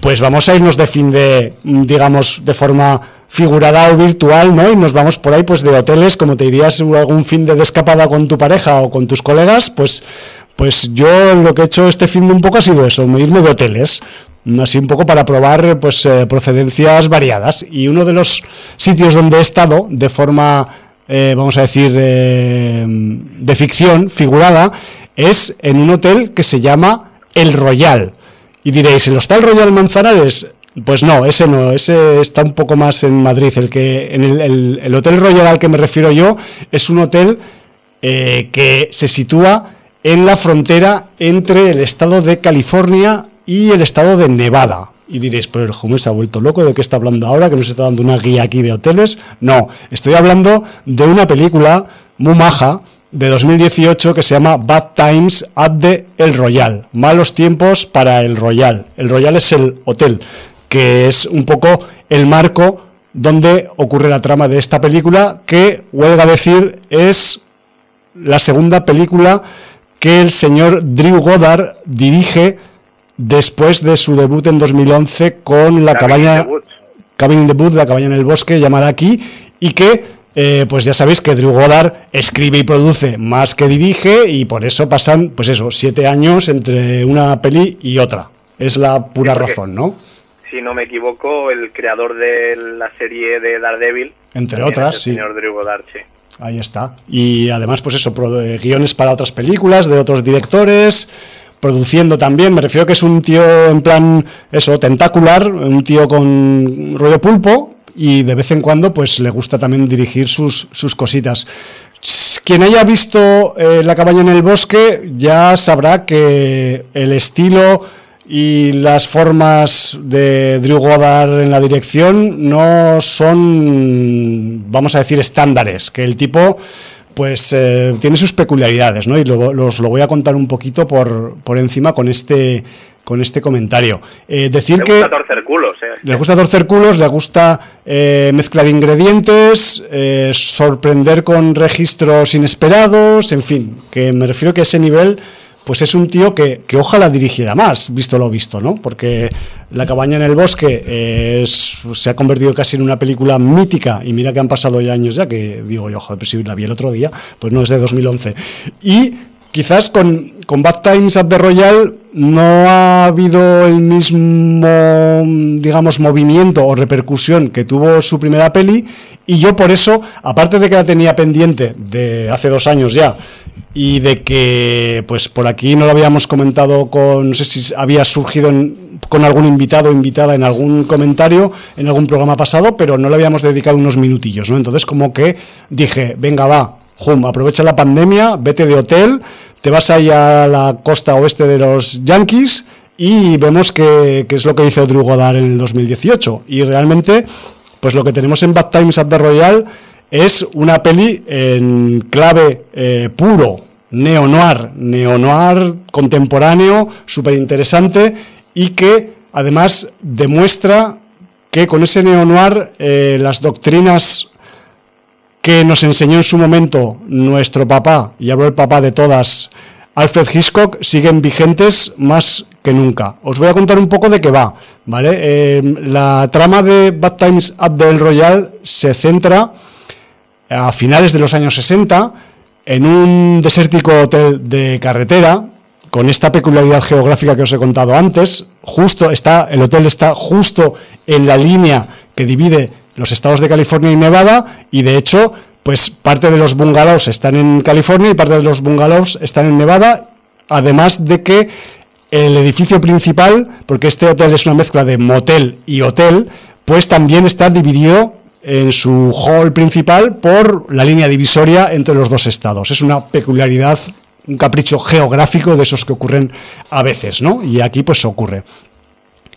pues vamos a irnos de fin de, digamos, de forma figurada o virtual, ¿no? Y nos vamos por ahí, pues de hoteles, como te dirías algún fin de escapada con tu pareja o con tus colegas, pues, pues yo lo que he hecho este fin de un poco ha sido eso, irme de hoteles, así un poco para probar pues eh, procedencias variadas. Y uno de los sitios donde he estado de forma, eh, vamos a decir, eh, de ficción, figurada, es en un hotel que se llama El Royal. Y diréis, ¿el Hostal Royal Manzanares? Pues no, ese no, ese está un poco más en Madrid. El que en el, Hotel Royal al que me refiero yo es un hotel eh, que se sitúa en la frontera entre el estado de California y el estado de Nevada. Y diréis, pero el Jume se ha vuelto loco, ¿de qué está hablando ahora? Que nos está dando una guía aquí de hoteles. No, estoy hablando de una película muy maja de 2018 que se llama Bad Times at the El Royal. Malos tiempos para el Royal. El Royal es el hotel que es un poco el marco donde ocurre la trama de esta película, que, huelga decir, es la segunda película que el señor Drew Goddard dirige después de su debut en 2011 con la cabaña Cabin in the Wood, la cabaña en el bosque, llamada aquí, y que, eh, pues ya sabéis que Drew Goddard escribe y produce más que dirige, y por eso pasan, pues eso, siete años entre una peli y otra. Es la pura razón, ¿no? Si no me equivoco, el creador de la serie de Daredevil. Entre otras, sí. señor Drew Goddard, Ahí está. Y además, pues eso, eh, guiones para otras películas, de otros directores, produciendo también. Me refiero que es un tío en plan, eso, tentacular, un tío con rollo pulpo, y de vez en cuando, pues le gusta también dirigir sus, sus cositas. Quien haya visto eh, La cabaña en el bosque ya sabrá que el estilo y las formas de Drew Goddard en la dirección no son, vamos a decir, estándares, que el tipo pues eh, tiene sus peculiaridades, ¿no? Y lo, los lo voy a contar un poquito por, por encima con este con este comentario. Eh, decir le gusta torcer culos, eh. Le gusta torcer culos, le gusta eh, mezclar ingredientes, sorprender con registros inesperados, en fin, que me refiero que a ese nivel pues es un tío que, ojalá dirigiera más, visto lo visto, ¿no? Porque La cabaña en el bosque se ha convertido casi en una película mítica, y mira que han pasado ya años ya, que digo yo, joder, pero si la vi el otro día, pues no es de 2011. Y quizás con, con Bad Times at the Royal no ha habido el mismo, digamos, movimiento o repercusión que tuvo su primera peli, y yo por eso, aparte de que la tenía pendiente de hace dos años ya, y de que pues por aquí no lo habíamos comentado con no sé si había surgido con algún invitado o invitada en algún comentario en algún programa pasado pero no le habíamos dedicado unos minutillos no entonces como que dije venga va Aprovecha la pandemia vete de hotel te vas ahí a la costa oeste de los Yankees y vemos que, es lo que hizo Drew Goddard en el 2018 y realmente pues lo que tenemos en Bad Times at the Royal es una peli en clave eh, puro, neo-noir, neo-noir contemporáneo, súper interesante y que además demuestra que con ese neo-noir eh, las doctrinas que nos enseñó en su momento nuestro papá, y hablo el papá de todas, Alfred Hitchcock, siguen vigentes más que nunca. Os voy a contar un poco de qué va, ¿vale? Eh, la trama de Bad Times at the Royal se centra a finales de los años 60 en un desértico hotel de carretera con esta peculiaridad geográfica que os he contado antes, justo está el hotel está justo en la línea que divide los estados de California y Nevada y de hecho, pues parte de los bungalows están en California y parte de los bungalows están en Nevada, además de que el edificio principal, porque este hotel es una mezcla de motel y hotel, pues también está dividido en su hall principal por la línea divisoria entre los dos estados. Es una peculiaridad, un capricho geográfico de esos que ocurren a veces, ¿no? Y aquí pues ocurre.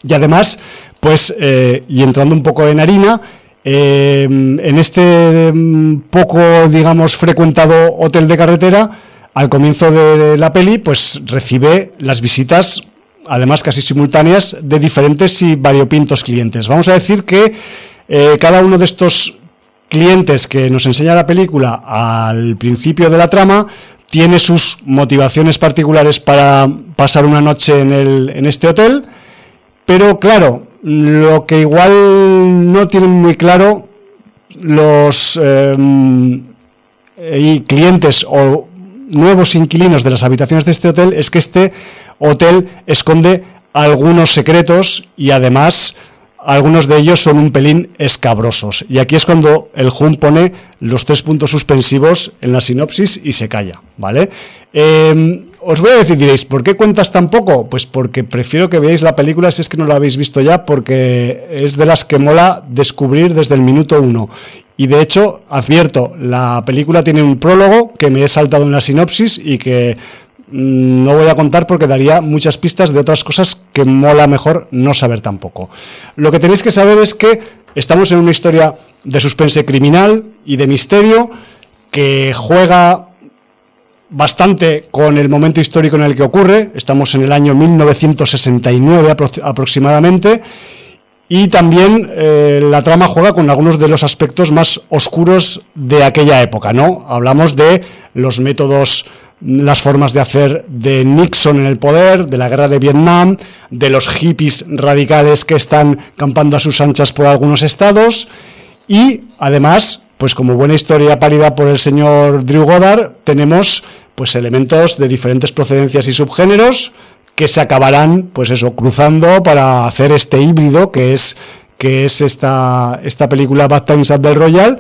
Y además, pues, eh, y entrando un poco en harina, eh, en este mm, poco, digamos, frecuentado hotel de carretera, al comienzo de la peli, pues recibe las visitas, además casi simultáneas, de diferentes y variopintos clientes. Vamos a decir que eh, cada uno de estos clientes que nos enseña la película al principio de la trama tiene sus motivaciones particulares para pasar una noche en, el, en este hotel, pero claro, lo que igual no tienen muy claro los eh, clientes o nuevos inquilinos de las habitaciones de este hotel es que este hotel esconde algunos secretos y además algunos de ellos son un pelín escabrosos. Y aquí es cuando el JUM pone los tres puntos suspensivos en la sinopsis y se calla, ¿vale? Em, os voy a decir, diréis, ¿por qué cuentas tan poco? Pues porque prefiero que veáis la película si es que no la habéis visto ya, porque es de las que mola descubrir desde el minuto uno. Y de hecho, advierto, la película tiene un prólogo que me he saltado en la sinopsis y que mm, no voy a contar porque daría muchas pistas de otras cosas que mola mejor no saber tampoco. Lo que tenéis que saber es que estamos en una historia de suspense criminal y de misterio que juega bastante con el momento histórico en el que ocurre. Estamos en el año 1969 aproximadamente y también eh, la trama juega con algunos de los aspectos más oscuros de aquella época, ¿no? Hablamos de los métodos, las formas de hacer de Nixon en el poder, de la guerra de Vietnam, de los hippies radicales que están campando a sus anchas por algunos estados y además, pues como buena historia parida por el señor Drew Goddard, tenemos pues elementos de diferentes procedencias y subgéneros, que se acabarán, pues eso, cruzando para hacer este híbrido que es, que es esta, esta película Bad Times at the Royal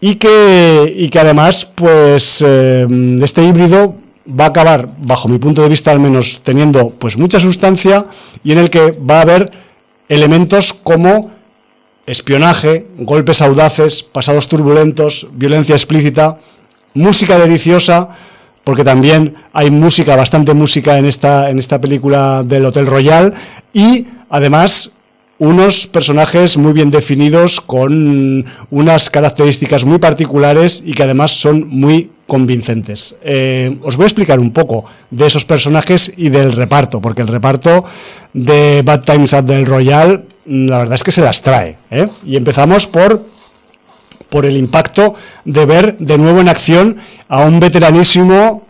y que, y que además, pues eh, este híbrido va a acabar, bajo mi punto de vista al menos, teniendo pues mucha sustancia y en el que va a haber elementos como espionaje, golpes audaces, pasados turbulentos, violencia explícita, música deliciosa, porque también hay música, bastante música en esta, en esta película del Hotel Royal y además unos personajes muy bien definidos con unas características muy particulares y que además son muy convincentes. Eh, os voy a explicar un poco de esos personajes y del reparto, porque el reparto de Bad Times at the Royal, la verdad es que se las trae. ¿eh? Y empezamos por por el impacto de ver de nuevo en acción a un veteranísimo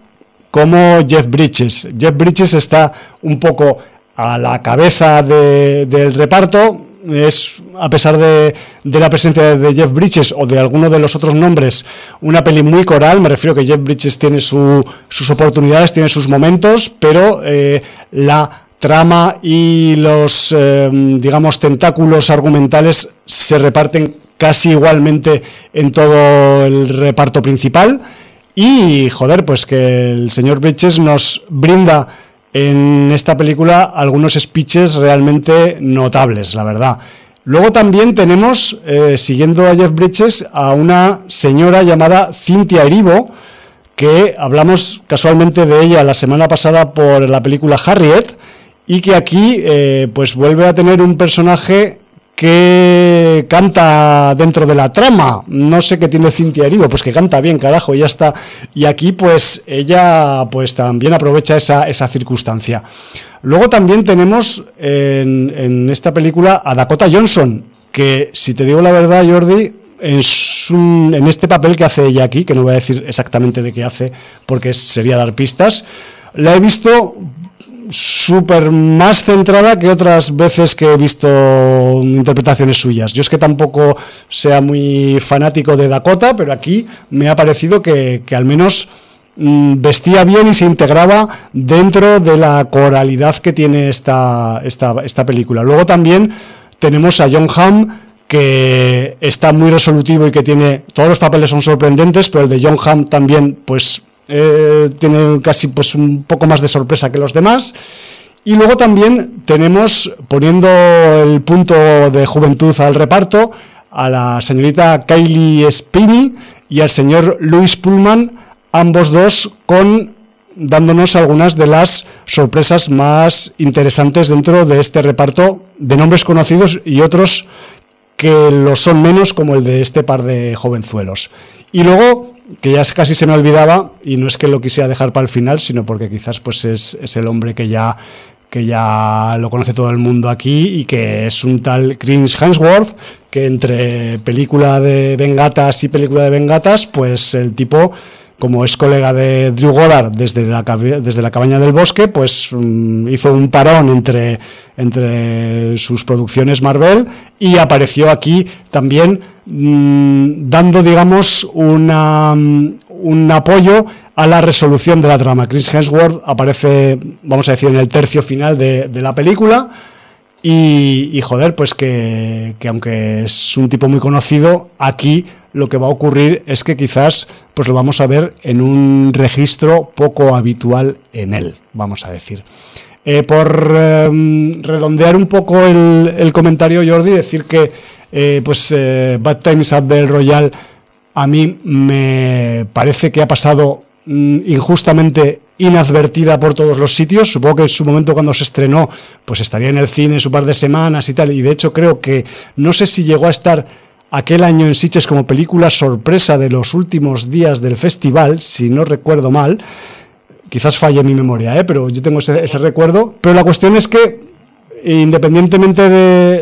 como Jeff Bridges. Jeff Bridges está un poco a la cabeza del reparto. Es, a pesar de, la presencia de Jeff Bridges o de alguno de los otros nombres, una peli muy coral. Me refiero que Jeff Bridges tiene sus oportunidades, tiene sus momentos, pero eh, la trama y los, eh, digamos, tentáculos argumentales se reparten casi igualmente en todo el reparto principal. Y, joder, pues que el señor Bridges nos brinda en esta película algunos speeches realmente notables, la verdad. Luego también tenemos, eh, siguiendo a Jeff Bridges, a una señora llamada Cynthia Erivo, que hablamos casualmente de ella la semana pasada por la película Harriet, y que aquí eh, pues vuelve a tener un personaje que canta dentro de la trama. No sé qué tiene Cintia Erivo, pues que canta bien, carajo, y ya está. Y aquí, pues, ella pues también aprovecha esa, esa circunstancia. Luego también tenemos en, en, esta película a Dakota Johnson, que si te digo la verdad, Jordi, es en este papel que hace ella aquí, que no voy a decir exactamente de qué hace, porque sería dar pistas, la he visto súper más centrada que otras veces que he visto interpretaciones suyas. Yo es que tampoco sea muy fanático de Dakota, pero aquí me ha parecido que, al menos mm, vestía bien y se integraba dentro de la coralidad que tiene esta, esta, esta película. Luego también tenemos a John Hamm, que está muy resolutivo y que tiene todos los papeles son sorprendentes, pero el de John Hamm también pues eh, tiene casi pues un poco más de sorpresa que los demás. Y luego también tenemos, poniendo el punto de juventud al reparto, a la señorita Kylie Spini y al señor Luis Pullman, ambos dos con dándonos algunas de las sorpresas más interesantes dentro de este reparto de nombres conocidos y otros que lo son menos, como el de este par de jovenzuelos. Y luego, que ya casi se me olvidaba, y no es que lo quisiera dejar para el final, sino porque quizás pues es, es el hombre que ya que ya lo conoce todo el mundo aquí y que es un tal Chris Hemsworth, que entre película de Bengatas y película de Bengatas, pues el tipo como es colega de Drew Goddard desde la, desde la cabaña del bosque, pues mm, hizo un parón entre, entre sus producciones Marvel y apareció aquí también mm, dando, digamos, una, mm, un apoyo a la resolución de la trama. Chris Hemsworth aparece, vamos a decir, en el tercio final de, la película. Y, joder, pues que, que aunque es un tipo muy conocido, aquí lo que va a ocurrir es que quizás pues lo vamos a ver en un registro poco habitual en él, vamos a decir. Eh, por em, redondear un poco el, comentario, Jordi, decir que eh, pues eh, Bad Times at the Royal a mí me parece que ha pasado injustamente inadvertida por todos los sitios. Supongo que en su momento cuando se estrenó, pues estaría en el cine su par de semanas y tal. Y de hecho creo que no sé si llegó a estar aquel año en Sitges como película sorpresa de los últimos días del festival, si no recuerdo mal. Quizás falle mi memoria, ¿eh? pero yo tengo ese, recuerdo. Pero la cuestión es que, independientemente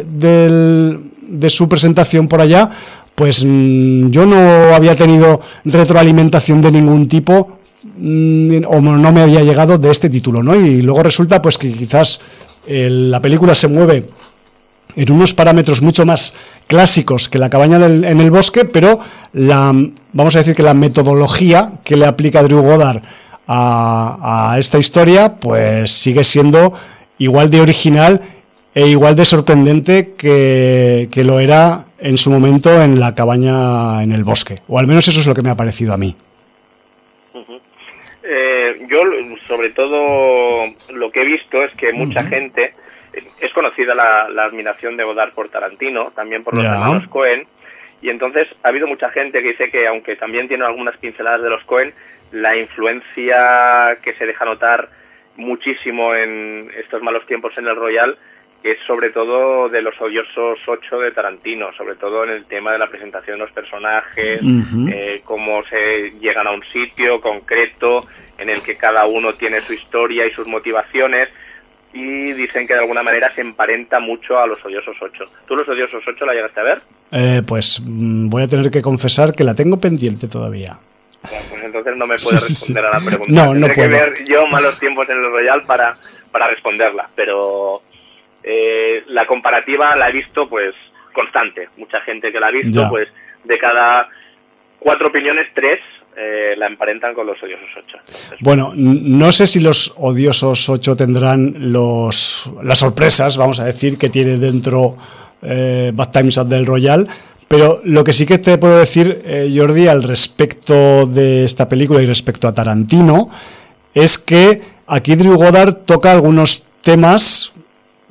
de, su presentación por allá, pues mm, yo no había tenido retroalimentación de ningún tipo mm, o no me había llegado de este título, ¿no? Y luego resulta pues que quizás la película se mueve en unos parámetros mucho más clásicos que la cabaña en el bosque, pero vamos a decir que la metodología que le aplica Drew Goddard a, esta historia, pues sigue siendo igual de original e igual de sorprendente que, lo era en su momento en la cabaña en el bosque. O al menos eso es lo que me ha parecido a mí. Eh, yo, sobre todo, lo que he visto es que mucha gente es conocida la, admiración de Godard por Tarantino, también por los hermanos Cohen, y entonces ha habido mucha gente que dice que aunque también tiene algunas pinceladas de los Cohen, la influencia que se deja notar muchísimo en estos malos tiempos en el Royal es sobre todo de los odiosos ocho de Tarantino, sobre todo en el tema de la presentación de los personajes, eh, cómo se llegan a un sitio concreto en el que cada uno tiene su historia y sus motivaciones y dicen que de alguna manera se emparenta mucho a los Odiosos 8. ¿Tú los Odiosos 8 la llegaste a ver? Eh, pues mm, voy a tener que confesar que la tengo pendiente todavía. pues entonces no me puedes responder a la pregunta. No, no puedo. que ver yo malos tiempos en el Royal para, para responderla, pero eh, la comparativa la he visto pues constante. Mucha gente que la ha visto, pues de cada cuatro opiniones, tres eh, la emparentan con los odiosos 8. bueno, no sé si los odiosos 8 tendrán los, las sorpresas, vamos a decir, que tiene dentro eh, Bad Times at del Royal, pero lo que sí que te puedo decir, eh, Jordi, al respecto de esta película y respecto a Tarantino, es que aquí Drew Goddard toca algunos temas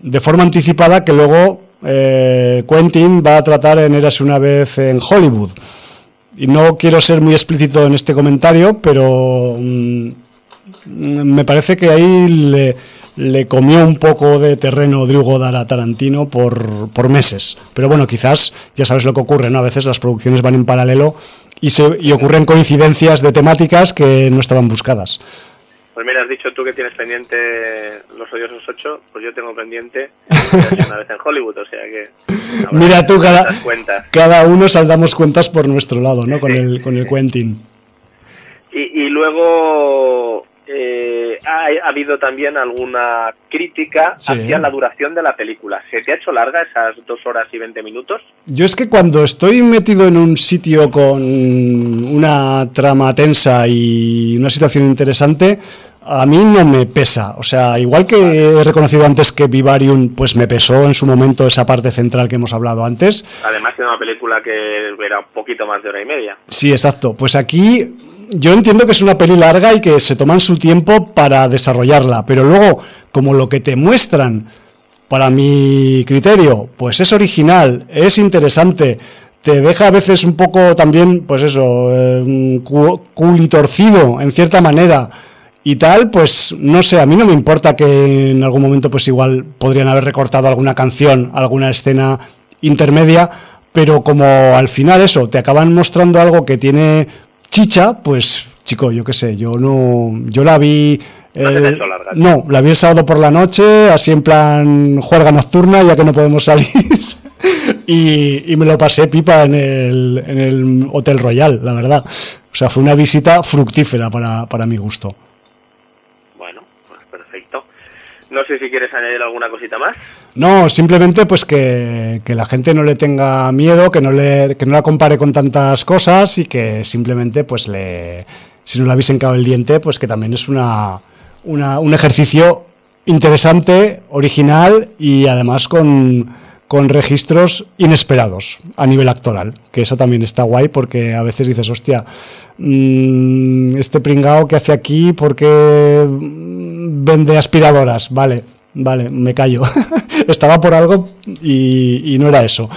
de forma anticipada que luego Quentin va a tratar en Eras una vez en Hollywood y no quiero ser muy explícito en este comentario, pero mm, me parece que ahí le, comió un poco de terreno Drew Goddard a Tarantino por, por, meses. Pero bueno, quizás ya sabes lo que ocurre, ¿no? A veces las producciones van en paralelo y, se, y ocurren coincidencias de temáticas que no estaban buscadas. Pues mira, has dicho tú que tienes pendiente Los Odiosos 8, pues yo tengo pendiente una vez en Hollywood, o sea que... Mira tú, cada, cada uno saldamos cuentas por nuestro lado, ¿no? Con el, con el Quentin. Y, y luego eh, ha, habido también alguna crítica hacia la duración de la película. ¿Se te ha hecho larga esas dos horas y veinte minutos? Yo es que cuando estoy metido en un sitio con una trama tensa y una situación interesante, a mí no me pesa. O sea, igual que he reconocido antes que Vivarium, pues me pesó en su momento esa parte central que hemos hablado antes. Además, es una película que era un poquito más de hora y media. Sí, exacto. Pues aquí yo entiendo que es una peli larga y que se toman su tiempo para desarrollarla, pero luego como lo que te muestran, para mi criterio, pues es original, es interesante, te deja a veces un poco también, pues eso, eh, culitorcido en cierta manera y tal, pues no sé, a mí no me importa que en algún momento pues igual podrían haber recortado alguna canción, alguna escena intermedia, pero como al final eso, te acaban mostrando algo que tiene chicha, pues chico, yo qué sé, yo no, yo la vi no, la vi el sábado por la noche, así en plan juerga nocturna, ya que no podemos salir. y, me lo pasé pipa en el, en el Hotel Royal, la verdad. O sea, fue una visita fructífera para, para mi gusto. Bueno, pues perfecto. No sé si quieres añadir alguna cosita más. No, simplemente pues que, que, la gente no le tenga miedo, que no, le, que no la compare con tantas cosas y que simplemente pues le... Si no la habéis encado el diente, pues que también es una un ejercicio interesante, original y además con, registros inesperados a nivel actoral, que eso también está guay porque a veces dices, hostia, mm, este pringao que hace aquí porque vende aspiradoras, vale, vale, me callo. Estaba por algo y, y no era eso.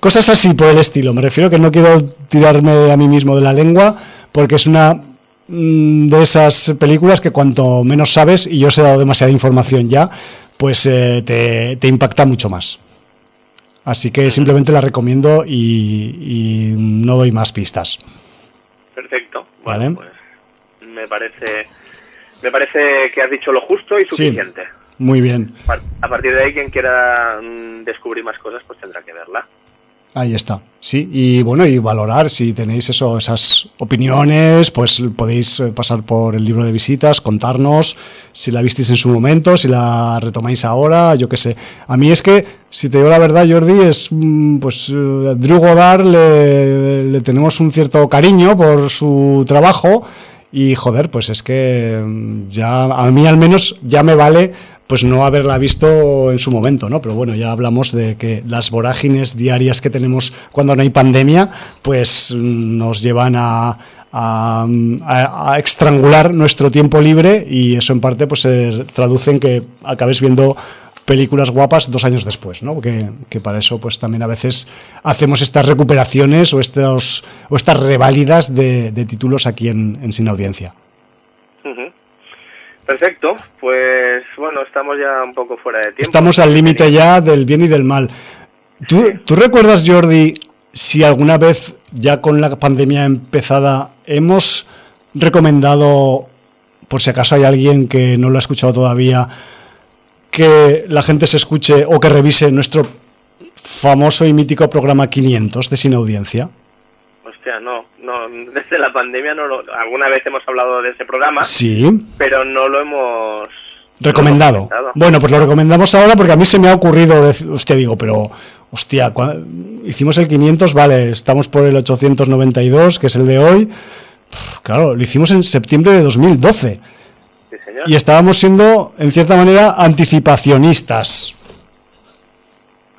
Cosas así por el estilo, me refiero que no quiero tirarme a mí mismo de la lengua porque es una Mm, de esas películas que cuanto menos sabes, y yo os he dado demasiada información ya, pues eh, te, impacta mucho más. Así que simplemente la recomiendo y, no doy más pistas. Perfecto. ¿Vale? Pues me parece, me parece que has dicho lo justo y suficiente. muy bien. A partir de ahí, quien quiera mm, descubrir más cosas, pues tendrá que verla. Ahí está, sí, y bueno, y valorar si tenéis eso, esas opiniones, pues podéis eh, pasar por el libro de visitas, contarnos si la visteis en su momento, si la retomáis ahora, yo qué sé. A mí es que, si te digo la verdad, Jordi, es mm, pues eh, Drew Goddard le, le tenemos un cierto cariño por su trabajo y joder, pues es que mm, ya a mí al menos ya me vale pues no haberla visto en su momento, ¿no? Pero bueno, ya hablamos de que las vorágines diarias que tenemos cuando no hay pandemia, pues mm, nos llevan a, a, estrangular nuestro tiempo libre y eso en parte pues se traduce en que acabes viendo películas guapas dos años después, ¿no? Que, que, para eso pues también a veces hacemos estas recuperaciones o, estos, o estas reválidas de, títulos aquí en, Sin Audiencia. Perfecto, pues bueno, estamos ya un poco fuera de tiempo. Estamos al límite ya del bien y del mal. ¿Tú, ¿Tú recuerdas, Jordi, si alguna vez ya con la pandemia empezada hemos recomendado, por si acaso hay alguien que no lo ha escuchado todavía, que la gente se escuche o que revise nuestro famoso y mítico programa 500 de Sin Audiencia? Hostia, no, no, desde la pandemia no lo, alguna vez hemos hablado de ese programa, sí, pero no lo hemos recomendado. bueno, pues lo recomendamos ahora porque a mí se me ha ocurrido, usted digo, pero hostia, hicimos el 500, vale, estamos por el 892, que es el de hoy. claro, lo hicimos en septiembre de 2012. Y estábamos siendo, en cierta manera, anticipacionistas.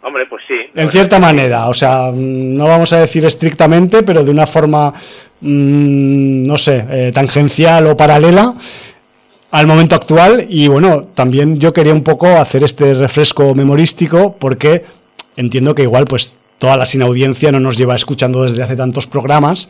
Hombre, pues sí. En cierta manera, o sea, no vamos a decir estrictamente, pero de una forma, mm, no sé, eh, tangencial o paralela al momento actual. Y bueno, también yo quería un poco hacer este refresco memorístico porque entiendo que igual pues toda la sin audiencia no nos lleva escuchando desde hace tantos programas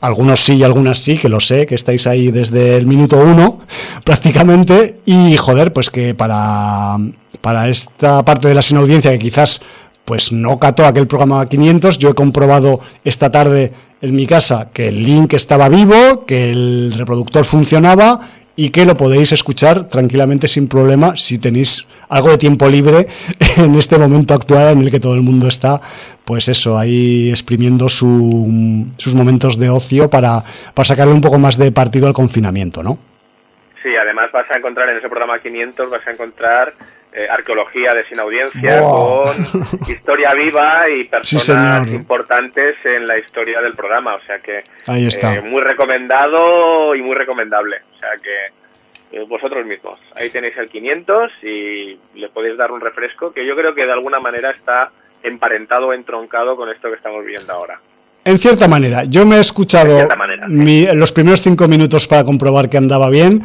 algunos sí y algunas sí, que lo sé, que estáis ahí desde el minuto uno prácticamente. Y joder, pues que para, para esta parte de la sin audiencia que quizás pues no cató aquel programa 500, yo he comprobado esta tarde en mi casa que el link estaba vivo, que el reproductor funcionaba y que lo podéis escuchar tranquilamente sin problema si tenéis algo de tiempo libre en este momento actual en el que todo el mundo está, pues eso, ahí exprimiendo sus momentos de ocio para, para sacarle un poco más de partido al confinamiento, ¿no? Sí, además vas a encontrar en ese programa 500, vas a encontrar eh, arqueología de sin audiencia, con historia viva y personas importantes en la historia del programa. O sea que Ahí está. Eh, muy recomendado y muy recomendable. O sea que eh, vosotros mismos. Ahí tenéis el 500 y le podéis dar un refresco que yo creo que de alguna manera está emparentado, entroncado con esto que estamos viendo ahora. En cierta manera, yo me he escuchado los primeros cinco minutos para comprobar que andaba bien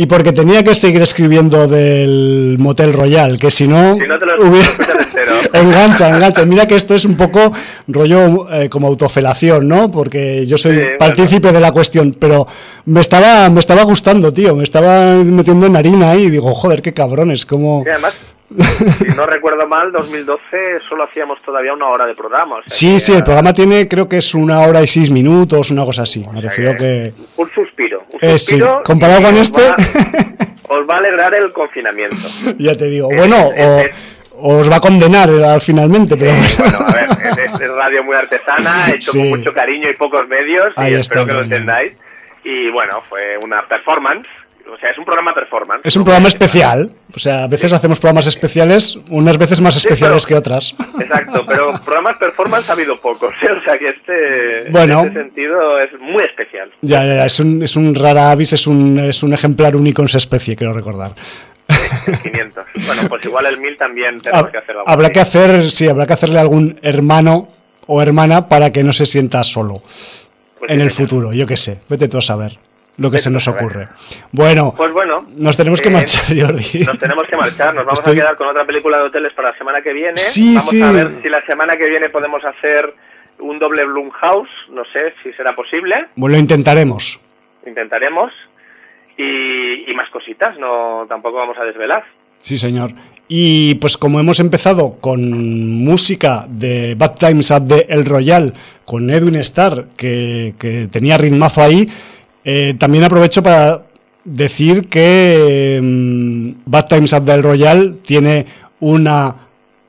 Y porque tenía que seguir escribiendo del Motel Royal, que si no... Si no te lo hubiera- engancha, engancha. Mira que esto es un poco rollo eh, como autofelación, ¿no? Porque yo soy Sí, bueno. partícipe de la cuestión, pero me estaba, me estaba gustando, tío. Me estaba metiendo en harina ahí y digo, joder, qué cabrones, como... Sí, además, si no recuerdo mal, 2012 solo hacíamos todavía una hora de programa. o sea Sí, que sí, el programa tiene, creo que es una hora y seis minutos, una cosa así. Me o refiero que... Suspiro. Eh, sí, comparado con este- va- os va a alegrar el confinamiento. Ya te digo, Es- bueno, o, es- o os va a condenar eh, finalmente, pero... Eh, bueno, a ver, es, es radio muy artesana, hecho Sí. con mucho cariño y pocos medios, Ahí y está espero que lo entendáis. Y bueno, fue una performance, o sea, es un programa performance. Es un programa especial, o sea, a veces hacemos programas especiales, unas veces más especiales pero- que otras. Exacto, pero programas performance ha habido pocos, ¿eh? o sea que este, Bueno. en ese sentido es muy especial. Ya, ya, ya, es un, es un rara avis, es un, es un ejemplar único en su especie, quiero recordar. 500. Bueno, pues igual el 1000 también tenemos que hacer algo habrá que hacer, sí, habrá que hacerle algún hermano o hermana para que no se sienta solo Pues en sí, el futuro, yo qué sé, vete tú a saber lo que se nos ocurre. Bueno, Pues bueno. nos tenemos que eh, marchar, Jordi. Nos tenemos que marchar, nos vamos Estoy- a quedar con otra película de hoteles para la semana que viene. Sí, vamos sí. a ver si la semana que viene podemos hacer un doble Blumhouse, no sé si será posible, Bueno, lo intentaremos. intentaremos. Y, y más cositas, no tampoco vamos a desvelar. Sí, señor. Y pues como hemos empezado con música de Bad Times at the El Royal, con Edwin Starr, que, que tenía ritmazo ahí, eh, también aprovecho para decir que mm, Bad Times at the El Royal tiene una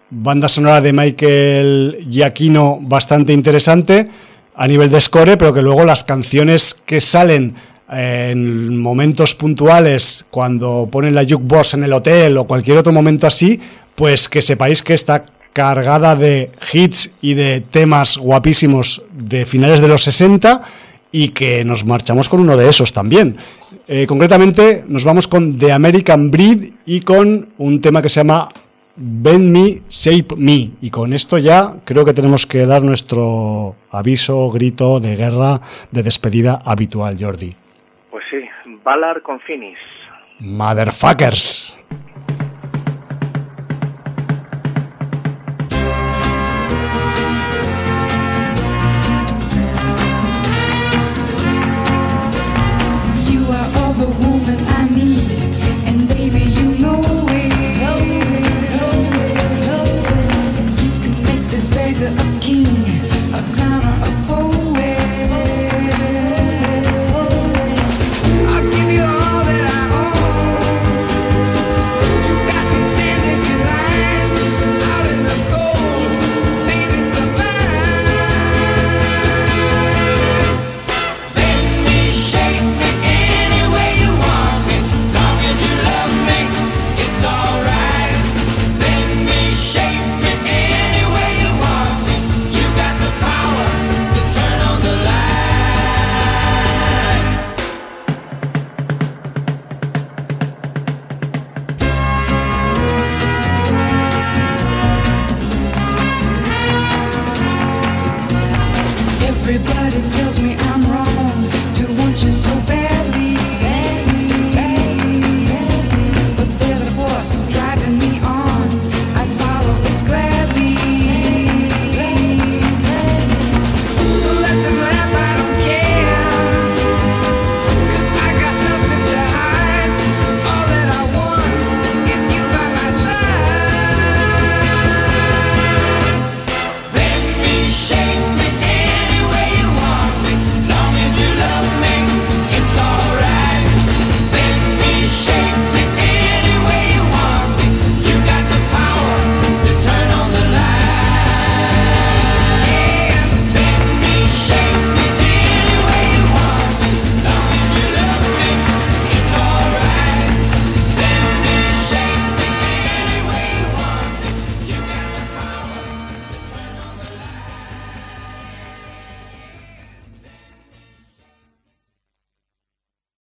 banda sonora de Michael Giacchino bastante interesante a nivel de score, pero que luego las canciones que salen eh, en momentos puntuales, cuando ponen la jukebox en el hotel o cualquier otro momento así, pues que sepáis que está cargada de hits y de temas guapísimos de finales de los 60 y que nos marchamos con uno de esos también. Eh, concretamente nos vamos con The American Breed y con un tema que se llama Bend Me, Shape Me. Y con esto ya creo que tenemos que dar nuestro aviso, grito de guerra, de despedida habitual, Jordi. Pues sí, Valar con Finis. Motherfuckers.